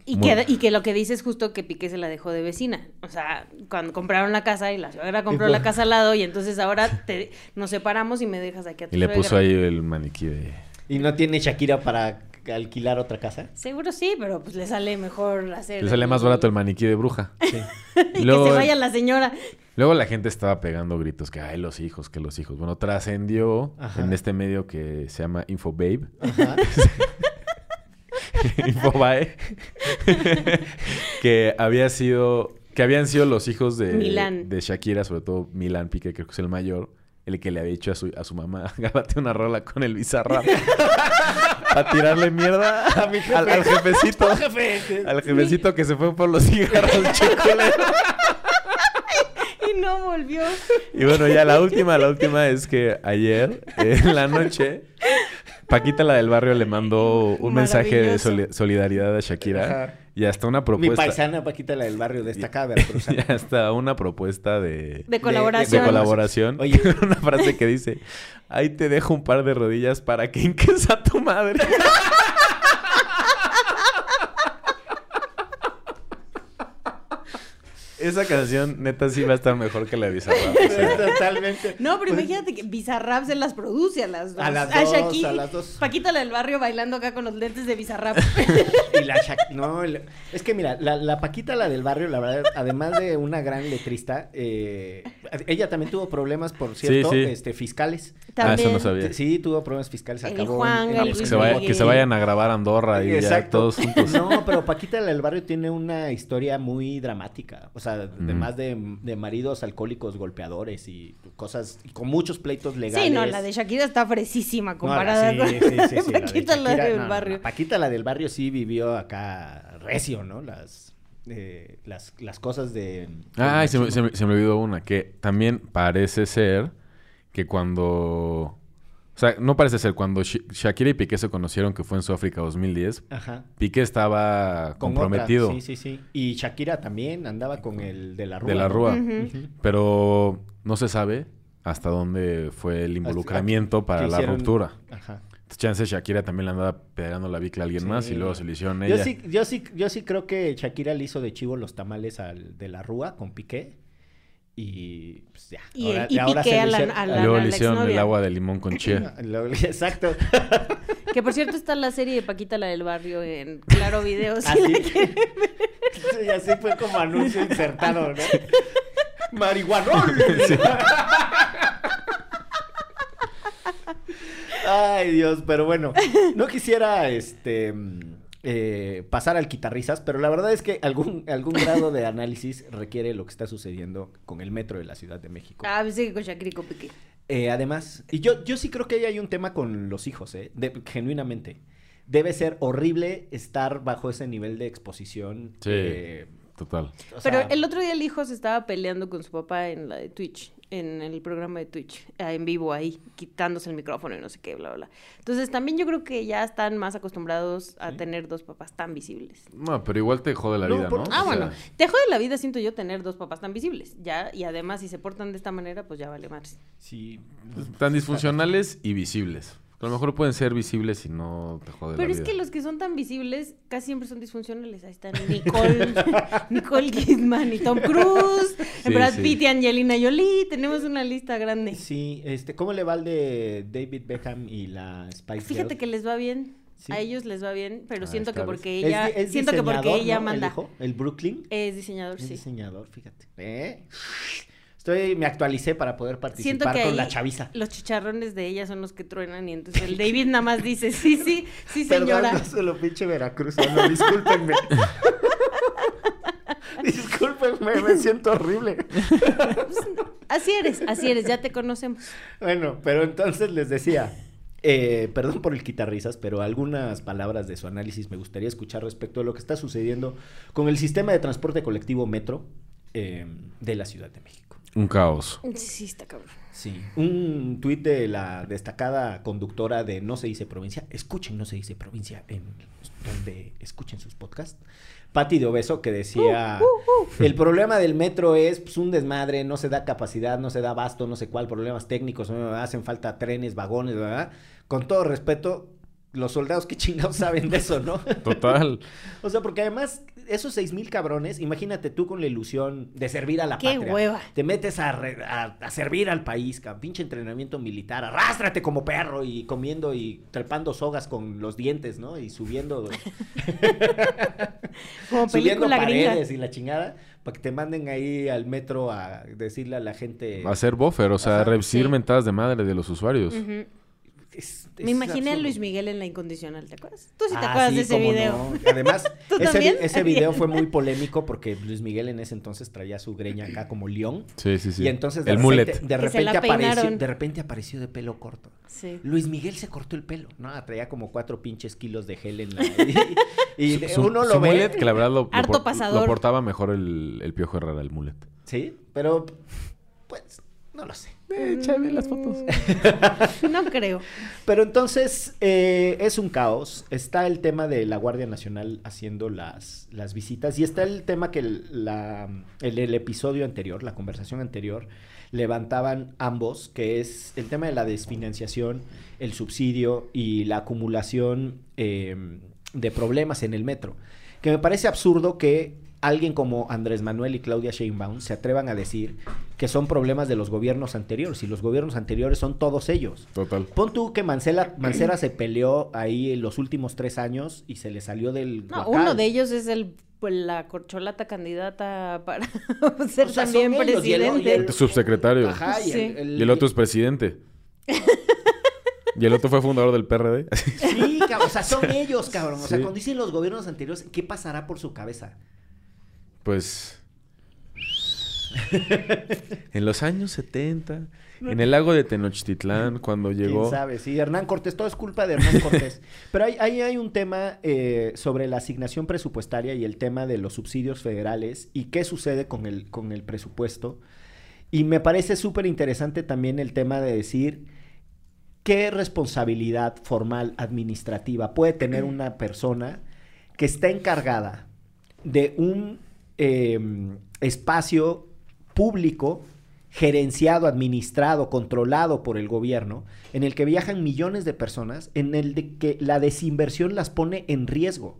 Y Muy- que, y que lo que dice es justo que Piqué se la dejó de vecina. O sea, cuando compraron la casa y la suegra compró la casa al lado y entonces ahora te, nos separamos y me dejas aquí a tu Y le suegra. puso ahí el maniquí de... Y no tiene Shakira para alquilar otra casa. Seguro sí, pero pues le sale mejor hacer. Le sale más barato el maniquí de bruja. Sí. Y Luego- que se vaya la señora. Luego la gente estaba pegando gritos que, ay, los hijos, que los hijos. Bueno, trascendió Ajá. en este medio que se llama Infobabe. Ajá. Infobae. que había sido... Que habían sido los hijos de, Milán. de Shakira, sobre todo Milán Piqué, creo que es el mayor, el que le había dicho a su, a su mamá, grábate una rola con el bizarrap. A tirarle mierda A mi jefe. al, al jefecito. Jefe. Al jefecito que se fue por los cigarros chocolate. Y no volvió. Y bueno, ya la última, la última es que ayer, eh, en la noche, Paquita, la del barrio, le mandó un mensaje de soli- solidaridad a Shakira. Ajá. Y hasta una Mi propuesta. paisana Paquita, la del barrio, destacada y veracruzana. hasta una propuesta de, De colaboración. de colaboración. Oye. una frase que dice: Ahí te dejo un par de rodillas para que hinques a tu madre. Esa canción, neta, sí va a estar mejor que la de Bizarrap. o sea. Totalmente. No, pero Pues- imagínate que Bizarrap se las produce a las dos. A las dos, Shakira- a las dos. Paquita la del barrio bailando acá con los lentes de Bizarrap. Y la Shak- no, el- es que mira, la, la Paquita, la del barrio, la verdad, además de una gran letrista, eh, ella también tuvo problemas, por cierto, sí. este, fiscales. Ah, eso no sabía. Sí, tuvo problemas fiscales. El acabó Juan, en- el en- Pues que, se vaya- que se vayan a grabar a Andorra y ya Exacto. todos juntos. No, pero Paquita la del barrio tiene una historia muy dramática. O sea, además de, de maridos alcohólicos golpeadores y cosas, y con muchos pleitos legales. Sí, no, la de Shakira está fresísima No, comparada sí, con sí, sí, sí, la de Paquita la del no, barrio. no, Paquita la del barrio sí vivió acá recio, ¿no? Las, eh, las, las cosas de... Ah, me, se me- se me olvidó una, que también parece ser que cuando... O sea, no parece ser, cuando Sh- Shakira y Piqué se conocieron, que fue en Sudáfrica 2010, Ajá. Piqué estaba Con comprometido otra, Sí, sí, sí. Y Shakira también andaba con el de la Rúa. de la. Rúa, pero no se sabe hasta dónde fue el involucramiento para la hicieron- ruptura. Ajá. Chance Shakira también le andaba pegando la bicla a alguien más y luego se le hicieron Yo ella. sí, yo sí, yo sí creo que Shakira le hizo de chivo los tamales al de la Rúa con Piqué. Y pues ya. Y- y ahora Piqué se a lo la- hicieron- a Y la- luego a le hicieron el agua de limón con chía. Luego- Exacto. Que por cierto está la serie de Paquita la del barrio en Claro Video. si Así, la Sí, así fue como anuncio insertado, ¿no? ¡Marihuanol! Ay, Dios, pero bueno, no quisiera este eh, pasar al quitarrisas, pero la verdad es que algún, algún grado de análisis requiere lo que está sucediendo con el metro de la Ciudad de México. Ah, pensé que con Shakira y con Piqué. Eh, además, y yo, yo sí creo que ahí hay un tema con los hijos, ¿eh? De- genuinamente. Debe ser horrible estar bajo ese nivel de exposición. Sí. eh, Total. o Pero el otro día el hijo se estaba peleando con su papá en la de Twitch, en el programa de Twitch, ah, en vivo ahí, quitándose el micrófono y no sé qué, bla, bla, bla. Entonces también yo creo que ya están más acostumbrados a tener dos papás tan visibles. No, pero igual te jode la No, vida, por- ¿no? Ah, O sea, bueno, te jode la vida, siento yo, tener dos papás tan visibles, ya, y además si se portan de esta manera, pues ya vale más. sí, Tan disfuncionales y visibles. A lo mejor pueden ser visibles y no te jode Pero la es vida. que los que son tan visibles casi siempre son disfuncionales. Ahí están Nicole, Nicole Kidman y Tom Cruise, Sí, Brad sí. Pitt y Angelina Jolie. Tenemos una lista grande. Sí, este, ¿cómo le va el de David Beckham y la Spice Fíjate Girl? que les va bien. Sí. A ellos les va bien, pero Ah, siento que porque Es ella, es siento que porque ella ¿no? manda. El, hijo, el Brooklyn. Es diseñador, Es sí. diseñador, fíjate. ¿Eh? Estoy, me actualicé para poder participar que con la chaviza. los chicharrones de ella son los que truenan y entonces el David nada más dice, sí, sí, sí, Perdón, señora. no se lo pinche veracruzano, discúlpenme. discúlpenme, me siento horrible. Así eres, así eres, ya te conocemos. Bueno, pero entonces les decía, eh, perdón por el quitarrisas, pero algunas palabras de su análisis me gustaría escuchar respecto a lo que está sucediendo con el sistema de transporte colectivo Metro eh, de la Ciudad de México. Un caos. Sí, está cabrón. Sí, un tuit de la destacada conductora de No se dice provincia, escuchen No se dice provincia en donde escuchen sus podcasts, Patti de Obeso que decía, el problema del metro es pues, un desmadre, no se da capacidad, no se da abasto, no sé cuál, problemas técnicos, no, hacen falta trenes, vagones, ¿verdad? Con todo respeto, los soldados que chingados saben de eso, ¿no? Total. o sea, porque además, esos seis mil cabrones, imagínate tú con la ilusión de servir a la ¡Qué patria. hueva! Te metes a, re- a- a servir al país, cabrón. Pinche entrenamiento militar. Arrástrate como perro y comiendo y trepando sogas con los dientes, ¿no? Y subiendo, Como subiendo gringa. paredes y la chingada. Para que te manden ahí al metro a decirle a la gente. Va a ser buffer, o sea, Ajá, recibir sí. mentadas de madre de los usuarios. Es- Me imaginé a. Luis Miguel en la incondicional, ¿te acuerdas? Tú sí te Ah, acuerdas sí, de ese video. no. Además, ¿Tú ese, video fue muy polémico porque Luis Miguel en ese entonces traía su greña acá como león. Sí, sí, sí. Y entonces de el repente, mullet. de se repente apareció, de repente apareció de pelo corto. Sí. Luis Miguel se cortó el pelo, ¿no? Traía como cuatro pinches kilos de gel en la... Y, y Su- uno su lo ve... mullet, que la verdad lo, lo Harto por- pasador. lo portaba mejor el, el Piojo Herrera, el mullet. Sí, pero... Pues, no lo sé. Échame las fotos. No creo. Pero entonces eh, es un caos. Está el tema de la Guardia Nacional haciendo las, las visitas y está el tema que el, la- el- el episodio anterior, la conversación anterior, levantaban ambos, que es el tema de la desfinanciación, el subsidio y la acumulación eh, de problemas en el metro. Que me parece absurdo que alguien como Andrés Manuel y Claudia Sheinbaum se atrevan a decir que son problemas de los gobiernos anteriores y los gobiernos anteriores son todos ellos. Total. Pon tú que Mancela, Mancera se peleó ahí en los últimos tres años y se le salió del No, guacal. uno de ellos es el pues, la corcholata candidata para ser O sea, también son ellos y el- y presidente. el- Subsecretario. Ajá, y, Sí. el, el- Y el otro es presidente. y el otro fue fundador del PRD. Sí, cabrón, o sea, son ellos, cabrón. O sea, Sí. cuando dicen los gobiernos anteriores, ¿qué pasará por su cabeza? Pues. en los años 70, en el lago de Tenochtitlán, cuando llegó. ¿Quién sabe? Sí, Hernán Cortés, todo es culpa de Hernán Cortés. Pero ahí hay, hay un tema eh, sobre la asignación presupuestaria y el tema de los subsidios federales y qué sucede con el, con el presupuesto. Y me parece súper interesante también el tema de decir qué responsabilidad formal administrativa puede tener una persona que está encargada de un eh, espacio público gerenciado, administrado, controlado por el gobierno, en el que viajan millones de personas, en el de que la desinversión las pone en riesgo.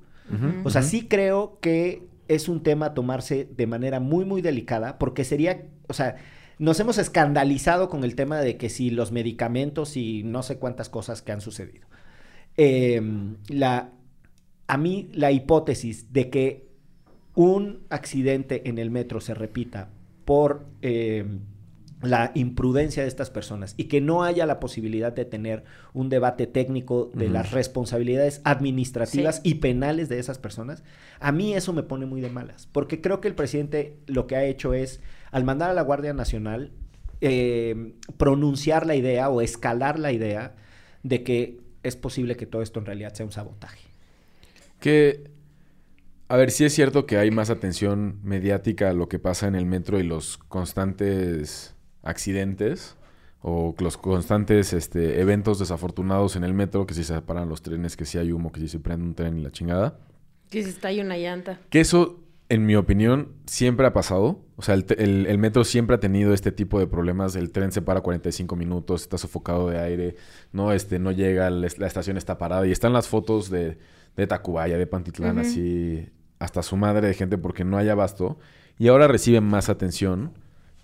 O sea, sí creo que es un tema a tomarse de manera muy, muy delicada, porque sería, o sea, nos hemos escandalizado con el tema de que si los medicamentos y no sé cuántas cosas que han sucedido. Eh, la, a mí la hipótesis de que un accidente en el metro se repita por eh, la imprudencia de estas personas y que no haya la posibilidad de tener un debate técnico de las responsabilidades administrativas Sí. y penales de esas personas, a mí eso me pone muy de malas, porque creo que el presidente lo que ha hecho es, al mandar a la Guardia Nacional, eh, pronunciar la idea o escalar la idea de que es posible que todo esto en realidad sea un sabotaje. Que, a ver, sí es cierto que hay más atención mediática a lo que pasa en el metro y los constantes accidentes o los constantes este, eventos desafortunados en el metro, que si se separan los trenes, que si hay humo, que si se prende un tren y la chingada. Que se estalla una llanta. Que eso, en mi opinión, siempre ha pasado. O sea, el, el- el metro siempre ha tenido este tipo de problemas. El tren se para 45 minutos, está sofocado de aire, no, este, no llega, la, estación está parada. Y están las fotos de, de Tacubaya, de Pantitlán, así, hasta su madre de gente porque no hay abasto. Y ahora reciben más atención.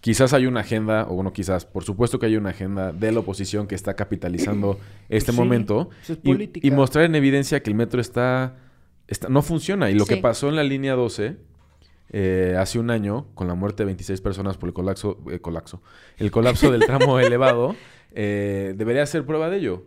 Quizás hay una agenda, o bueno, quizás, por supuesto que hay una agenda de la oposición que está capitalizando este Sí, momento es y- mostrar en evidencia que el metro está, está no funciona. Y lo que pasó en la línea 12 eh, hace un año, con la muerte de 26 personas por el colapso, eh, colapso, el colapso del tramo elevado, eh, debería ser prueba de ello.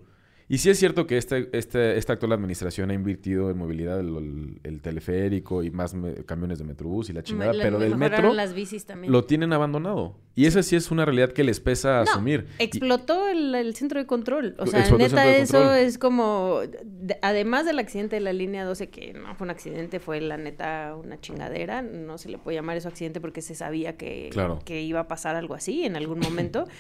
Y sí es cierto que este, este, esta actual administración ha invertido en movilidad, el, el- el teleférico y más me- camiones de Metrobús y la chingada, Le- pero le del metro las bicis también. lo tienen abandonado. Y esa sí es una realidad que les pesa No, asumir. Y- Explotó el, el centro de control. O sea, neta, eso es como. de- además del accidente de la línea 12, que no fue un accidente, fue la neta una chingadera. No se le puede llamar eso accidente porque se sabía que, Claro. que iba a pasar algo así en algún momento.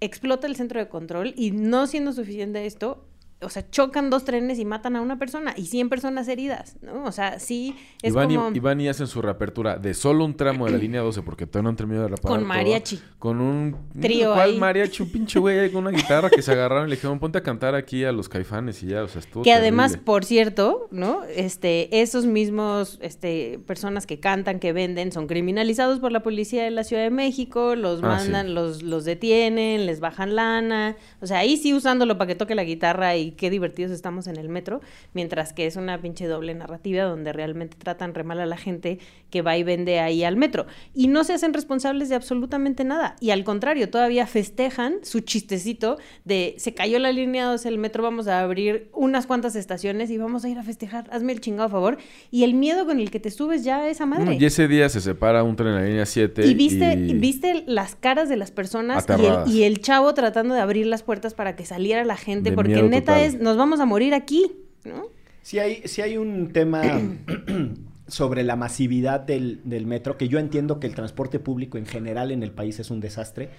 Explota el centro de control y no siendo suficiente esto. O sea, chocan dos trenes y matan a una persona y 100 personas heridas, ¿no? O sea, sí es y- como... y van y hacen su reapertura de solo un tramo de la línea 12 porque todavía no han terminado de reparar Con todo, mariachi. Con un... Trío ¿Cuál ahí. mariachi? Un pinche güey con una guitarra que se agarraron y le dijeron, ponte a cantar aquí a los caifanes y ya, o sea, estuvo Que además, por cierto, ¿no? Este, esos mismos este, personas que cantan, que venden, son criminalizados por la policía de la Ciudad de México, los Ah, mandan, sí. los, los detienen, les bajan lana. O sea, ahí sí usándolo para que toque la guitarra y qué divertidos estamos en el metro, mientras que es una pinche doble narrativa donde realmente tratan re mal a la gente que va y vende ahí al metro. Y no se hacen responsables de absolutamente nada. Y al contrario, todavía festejan su chistecito de se cayó la línea 2 del metro, vamos a abrir unas cuantas estaciones y vamos a ir a festejar. Hazme el chingado favor. Y el miedo con el que te subes ya a esa madre. Y ese día se separa un tren en la línea 7 Y viste, y- viste las caras de las personas y el, y el chavo tratando de abrir las puertas para que saliera la gente, De porque neta. Es, nos vamos a morir aquí, ¿no? Si hay, sí hay un tema sobre la masividad del, del metro, que yo entiendo que el transporte público en general en el país es un desastre.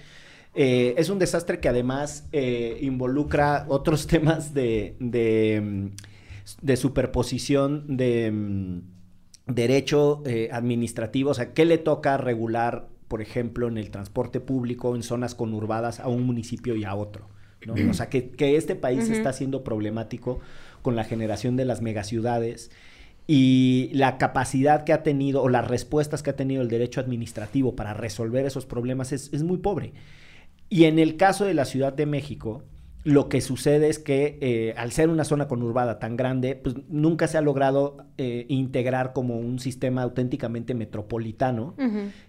Eh, es un desastre que además eh, involucra otros temas de, de, de superposición de mm, derecho eh, administrativo. O sea, ¿qué le toca regular, por ejemplo, en el transporte público en zonas conurbadas a un municipio y a otro? ¿No? O sea, que, que este país está siendo problemático con la generación de las megaciudades y la capacidad que ha tenido o las respuestas que ha tenido el derecho administrativo para resolver esos problemas es, es muy pobre. Y en el caso de la Ciudad de México, lo que sucede es que eh, al ser una zona conurbada tan grande, pues nunca se ha logrado eh, integrar como un sistema auténticamente metropolitano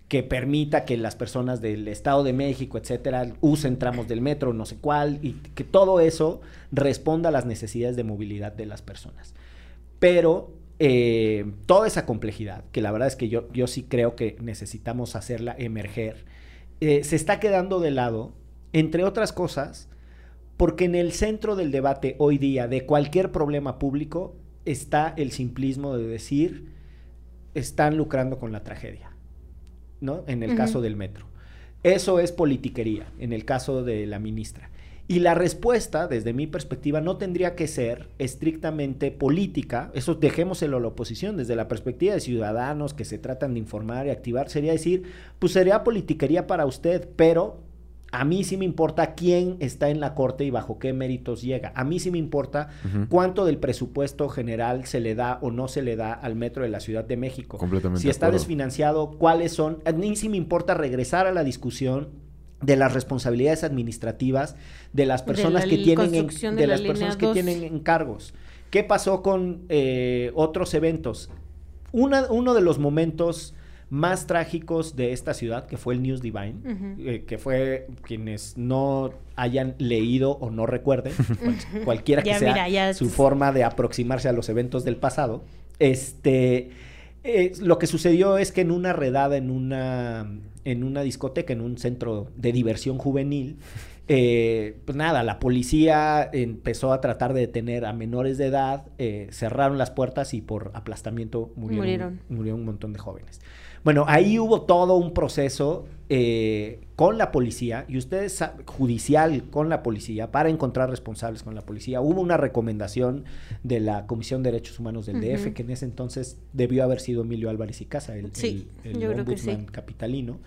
que permita que las personas del Estado de México, etcétera, usen tramos del metro, no sé cuál, y que todo eso responda a las necesidades de movilidad de las personas. Pero eh, toda esa complejidad, que la verdad es que yo, yo sí creo que necesitamos hacerla emerger, se está quedando de lado, entre otras cosas, porque en el centro del debate hoy día de cualquier problema público está el simplismo de decir están lucrando con la tragedia, ¿no? En el caso del metro. Eso es politiquería, en el caso de la ministra. Y la respuesta, desde mi perspectiva, no tendría que ser estrictamente política, eso dejémoselo a la oposición, desde la perspectiva de ciudadanos que se tratan de informar y activar, sería decir, pues sería politiquería para usted, pero a mí sí me importa quién está en la corte y bajo qué méritos llega. A mí sí me importa cuánto del presupuesto general se le da o no se le da al metro de la Ciudad de México. Completamente Si está acuerdo. desfinanciado, cuáles son. A mí sí me importa regresar a la discusión de las responsabilidades administrativas de las De personas la que tienen en- de de la las personas que 2. tienen encargos. ¿Qué pasó con eh, otros eventos? Una- uno de los momentos más trágicos de esta ciudad, que fue el News Divine, eh, que fue quienes no hayan leído o no recuerden, cual- cualquiera que Ya, sea mira, ya su forma de aproximarse a los eventos del pasado, este, eh, lo que sucedió es que en una redada en una, en una discoteca, en un centro de diversión juvenil, eh, pues nada, la policía empezó a tratar de detener a menores de edad, eh, cerraron las puertas y por aplastamiento murieron, Murieron. murieron un montón de jóvenes. Bueno, ahí hubo todo un proceso eh, con la policía y ustedes judicial con la policía para encontrar responsables con la policía. Hubo una recomendación de la Comisión de Derechos Humanos del DF que en ese entonces debió haber sido Emilio Álvarez y Casa, el, Sí, el- el yo creo que sí. ombudsman capitalino.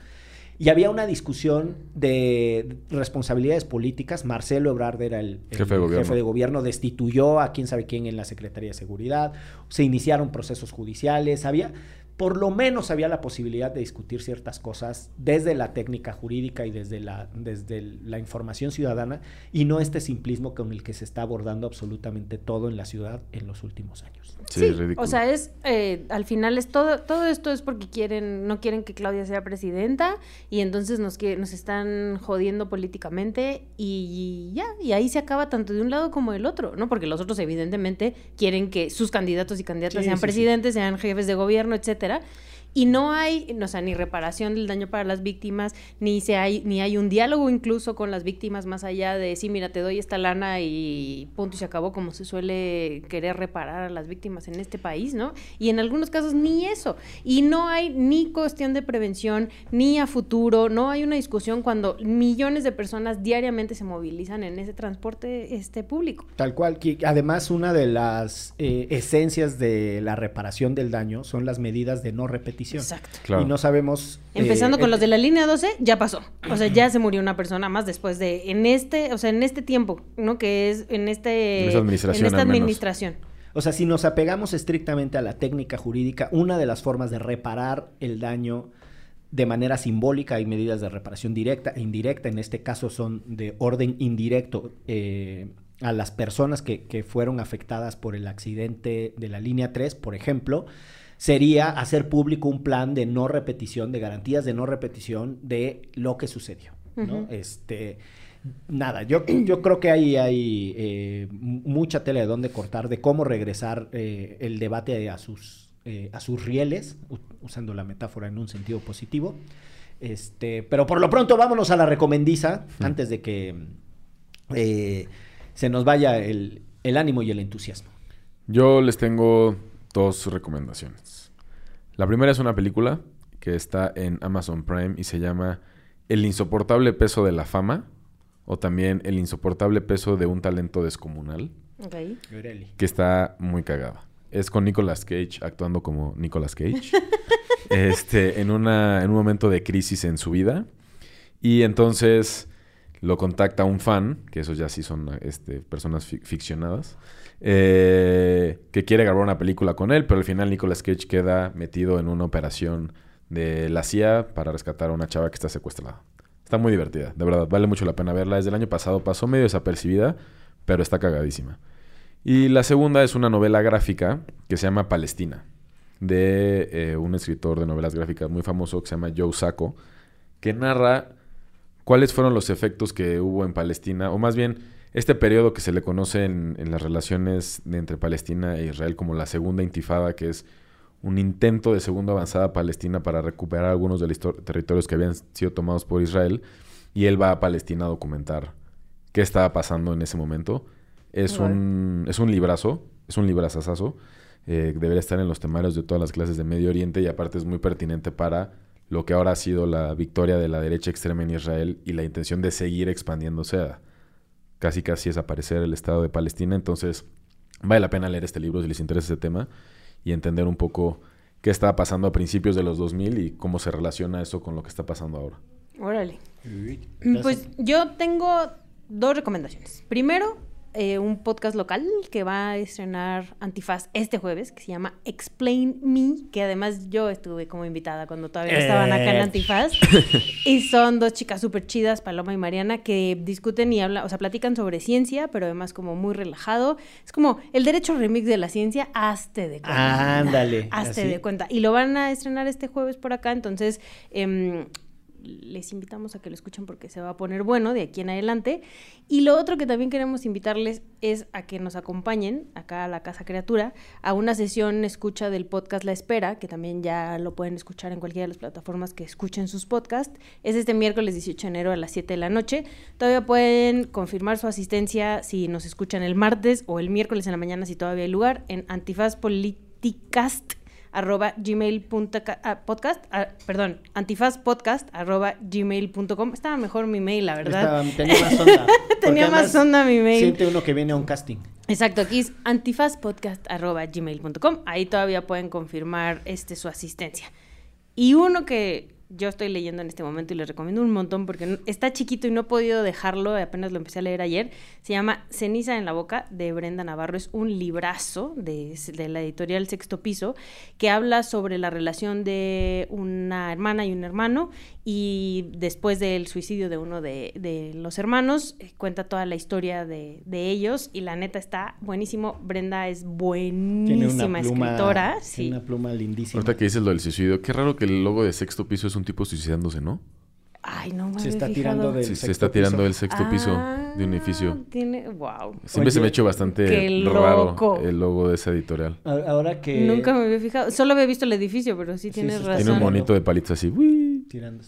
Y había una discusión de responsabilidades políticas. Marcelo Ebrard era el, el Jefe de gobierno. jefe de gobierno, destituyó a quién sabe quién en la Secretaría de Seguridad, se iniciaron procesos judiciales, había, por lo menos había la posibilidad de discutir ciertas cosas desde la técnica jurídica y desde la, desde la información ciudadana y no este simplismo con el que se está abordando absolutamente todo en la ciudad en los últimos años. Sí, Sí, es ridículo. o sea, es eh, al final es todo todo esto es porque quieren no quieren que Claudia sea presidenta y entonces nos que nos están jodiendo políticamente y, ya y ahí se acaba tanto de un lado como del otro, ¿no? Porque los otros evidentemente quieren que sus candidatos y candidatas Sí, sean sí, sí. presidentes, sean jefes de gobierno, etcétera. etc y no hay, o sea, ni reparación del daño para las víctimas, ni se hay, ni hay un diálogo incluso con las víctimas más allá de sí, mira, te doy esta lana y punto y se acabó, como se suele querer reparar a las víctimas en este país, ¿no? Y en algunos casos ni eso. Y no hay ni cuestión de prevención, ni a futuro, no hay una discusión cuando millones de personas diariamente se movilizan en ese transporte este público. Tal cual, que además una de las eh, esencias de la reparación del daño son las medidas de no repetición. Exacto. Claro. Y no sabemos... eh, Empezando con el- los de la línea 12, ya pasó. O sea, ya se murió una persona más después de, en este, o sea, en este tiempo, ¿no? Que es en este... En esta administración, En esta al menos. administración. O sea, si nos apegamos estrictamente a la técnica jurídica, una de las formas de reparar el daño de manera simbólica hay medidas de reparación directa e indirecta. En este caso son de orden indirecto eh, a las personas que, que fueron afectadas por el accidente de la línea 3, por ejemplo. Sería hacer público un plan de no repetición, de garantías de no repetición de lo que sucedió. Este, nada, yo, yo creo que ahí hay eh, mucha tela de dónde cortar, de cómo regresar eh, el debate a sus, eh, a sus rieles, usando la metáfora en un sentido positivo. Este, pero por lo pronto vámonos a la recomendiza, antes de que eh, se nos vaya el, el ánimo y el entusiasmo. Yo les tengo dos recomendaciones. La primera es una película que está en Amazon Prime y se llama El insoportable peso de la fama o también El insoportable peso de un talento descomunal, Ok. que está muy cagada. Es con Nicolas Cage actuando como Nicolas Cage. este, en, una, en un momento de crisis en su vida. Y entonces lo contacta un fan, que esos ya sí son este, personas fic- ficcionadas, eh, que quiere grabar una película con él, pero al final Nicolas Cage queda metido en una operación de la CIA para rescatar a una chava que está secuestrada. Está muy divertida, de verdad, vale mucho la pena verla. Desde el año pasado pasó medio desapercibida, pero está cagadísima. Y la segunda es una novela gráfica que se llama Palestina, de eh, un escritor de novelas gráficas muy famoso que se llama Joe Sacco, que narra cuáles fueron los efectos que hubo en Palestina, o más bien este periodo que se le conoce en, en las relaciones de entre Palestina e Israel como la segunda intifada, que es un intento de segunda avanzada palestina para recuperar algunos de los territorios que habían sido tomados por Israel, y él va a Palestina a documentar qué estaba pasando en ese momento. Es un, es un librazo, es un librazazazo. Eh, debería estar en los temarios de todas las clases de Medio Oriente y aparte es muy pertinente para lo que ahora ha sido la victoria de la derecha extrema en Israel y la intención de seguir expandiéndose a casi casi desaparecer el Estado de Palestina. Entonces, vale la pena leer este libro si les interesa ese tema y entender un poco qué estaba pasando a principios de los 2000 y cómo se relaciona eso con lo que está pasando ahora. Órale. Pues yo tengo dos recomendaciones. Primero, eh, un podcast local que va a estrenar Antifaz este jueves, que se llama Explain Me, que además yo estuve como invitada cuando todavía estaban acá en Eh. Antifaz. y son dos chicas súper chidas, Paloma y Mariana, que discuten y hablan, o sea, platican sobre ciencia, pero además como muy relajado. Es como el derecho remix de la ciencia, hazte de cuenta. Ándale. Hazte así. de cuenta. Y lo van a estrenar este jueves por acá, entonces em, les invitamos a que lo escuchen porque se va a poner bueno de aquí en adelante. Y lo otro que también queremos invitarles es a que nos acompañen acá a la Casa Criatura a una sesión escucha del podcast La Espera, que también ya lo pueden escuchar en cualquiera de las plataformas que escuchen sus podcasts. Es este miércoles 18 de enero a las 7 de la noche. Todavía pueden confirmar su asistencia si nos escuchan el martes o el miércoles en la mañana si todavía hay lugar en Antifaz Politicast arroba gmail punto ca- ah, podcast, ah, perdón, antifazpodcast arroba gmail.com. Estaba mejor mi mail, la verdad. Estaba- tenía más onda. Tenía más onda mi mail. Siente uno que viene a un casting. Exacto, aquí es antifazpodcast.gmail.com. Ahí todavía pueden confirmar este, su asistencia. Y uno que yo estoy leyendo en este momento y les recomiendo un montón porque está chiquito y no he podido dejarlo, apenas lo empecé a leer ayer. Se llama Ceniza en la Boca de Brenda Navarro. Es un librazo de, de la editorial Sexto Piso que habla sobre la relación de una hermana y un hermano y después del suicidio de uno de, de los hermanos, eh, cuenta toda la historia de, de ellos y la neta está buenísimo. Brenda es Tiene buenísima una pluma, escritora. tiene Sí. una pluma lindísima. Ahorita que dices lo del suicidio, qué raro que el logo de sexto piso es un tipo suicidándose, ¿no? Ay, no me Se está tirando del Sí, se sexto está tirando piso. del sexto piso Ah, de un edificio. Tiene, wow. Siempre se me ha hecho bastante raro el logo de esa editorial. Ahora que... Nunca me había fijado. Solo había visto el edificio, pero sí Sí, tienes razón. Tiene un monito de palitos así. ¡uy! Tirando.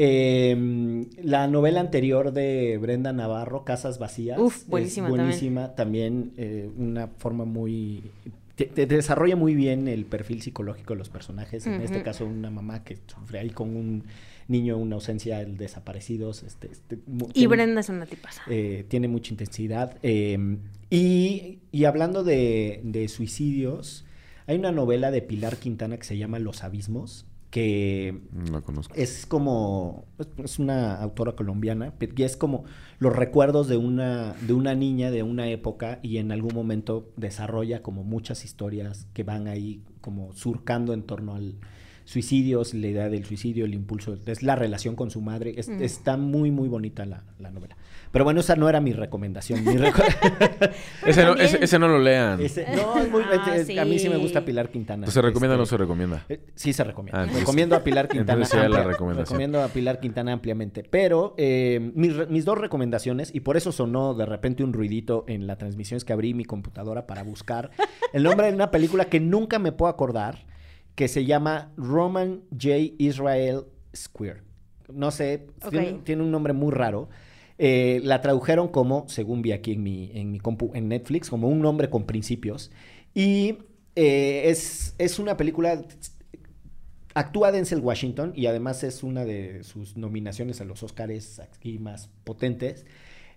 Eh, la novela anterior de Brenda Navarro, Casas Vacías. Uf, es buenísima. También, eh, una forma muy... Te, te desarrolla muy bien el perfil psicológico de los personajes. En este caso, una mamá que sufre ahí con un niño, una ausencia de desaparecidos. Este, este, Y tiene- Brenda es una tipaza. eh, tiene mucha intensidad. eh, y, y hablando de, de suicidios, hay una novela de Pilar Quintana que se llama Los Abismos, que No conozco. es como, es- una autora colombiana, y es como los recuerdos de una, de una niña de una época y en algún momento desarrolla como muchas historias que van ahí como surcando en torno al suicidios, la idea del suicidio, el impulso, es la relación con su madre, es- Mm. está muy muy bonita la, la novela. Pero bueno, esa no era mi recomendación. Mi reco- Ese no, ese, ese no lo lean. Ese- no, es muy- Ah, es- a mí sí me gusta Pilar Quintana. ¿se recomienda o no Este, se recomienda? eh, Sí, se recomienda. Ah, entonces- recomiendo a Pilar Quintana. la recomiendo a Pilar Quintana ampliamente. Pero eh, mis, re- mis dos recomendaciones, y por eso sonó de repente un ruidito en la transmisión, es que abrí mi computadora para buscar el nombre de una película que nunca me puedo acordar, que se llama Roman J. Israel Square. No sé, tiene un nombre muy raro. Eh, la tradujeron como, según vi aquí en mi, en mi compu, en Netflix, como un nombre con principios. Y eh, es, es una película. Actúa Denzel Washington y además es una de sus nominaciones a los Oscars aquí más potentes.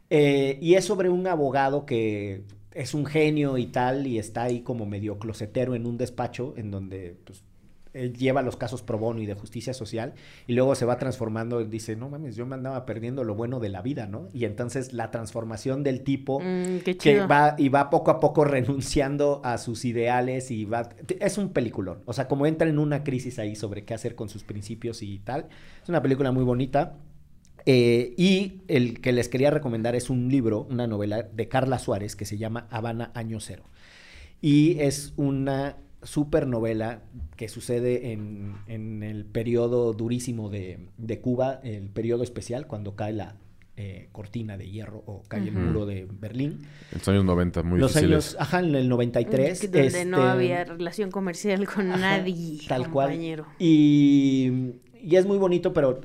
Eh, y es sobre un abogado que es un genio y tal, y está ahí como medio closetero en un despacho en donde pues, él lleva los casos pro bono y de justicia social, y luego se va transformando, y dice, no mames, yo me andaba perdiendo lo bueno de la vida, ¿no? Y entonces la transformación del tipo Mm, que va y va poco a poco renunciando a sus ideales y va es un peliculón. O sea como entra en una crisis ahí sobre qué hacer con sus principios y tal es una película muy bonita. Eh, y el que les quería recomendar es un libro una novela de Carla Suárez que se llama Habana Año Cero. Y es una super novela que sucede en, en el periodo durísimo de, de Cuba, el periodo especial, cuando cae la eh, cortina de hierro o cae el muro de Berlín. En los años 90, muy Los difíciles. años, ajá, en el 93. Que Donde no este, había relación comercial con ajá, nadie, Tal compañero. cual. Y, y es muy bonito, pero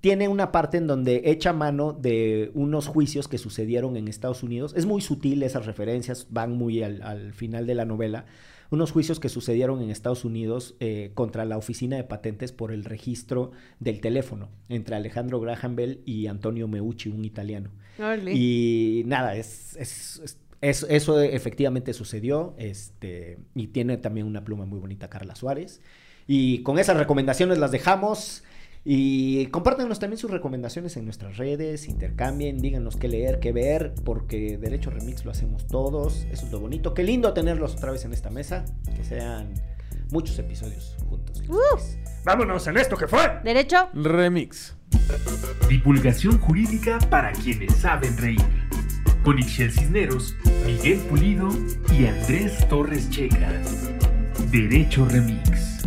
tiene una parte en donde echa mano de unos juicios que sucedieron en Estados Unidos. Es muy sutil esas referencias, van muy al, al final de la novela. Unos juicios que sucedieron en Estados Unidos eh, contra la Oficina de Patentes por el registro del teléfono entre Alejandro Graham Bell y Antonio Meucci, un italiano. Y nada, es, es- es- es- eso efectivamente sucedió. Este, y tiene también una pluma muy bonita Carla Suárez. Y con esas recomendaciones las dejamos. Y compártanos también sus recomendaciones en nuestras redes, intercambien, díganos qué leer, qué ver, porque Derecho Remix lo hacemos todos, eso es lo bonito. Qué lindo tenerlos otra vez en esta mesa, que sean muchos episodios juntos. Vámonos en esto que fue. ¿Derecho? Remix. Divulgación jurídica para quienes saben reír. Con Ixel Cisneros, Miguel Pulido y Andrés Torres Checa. Derecho Remix.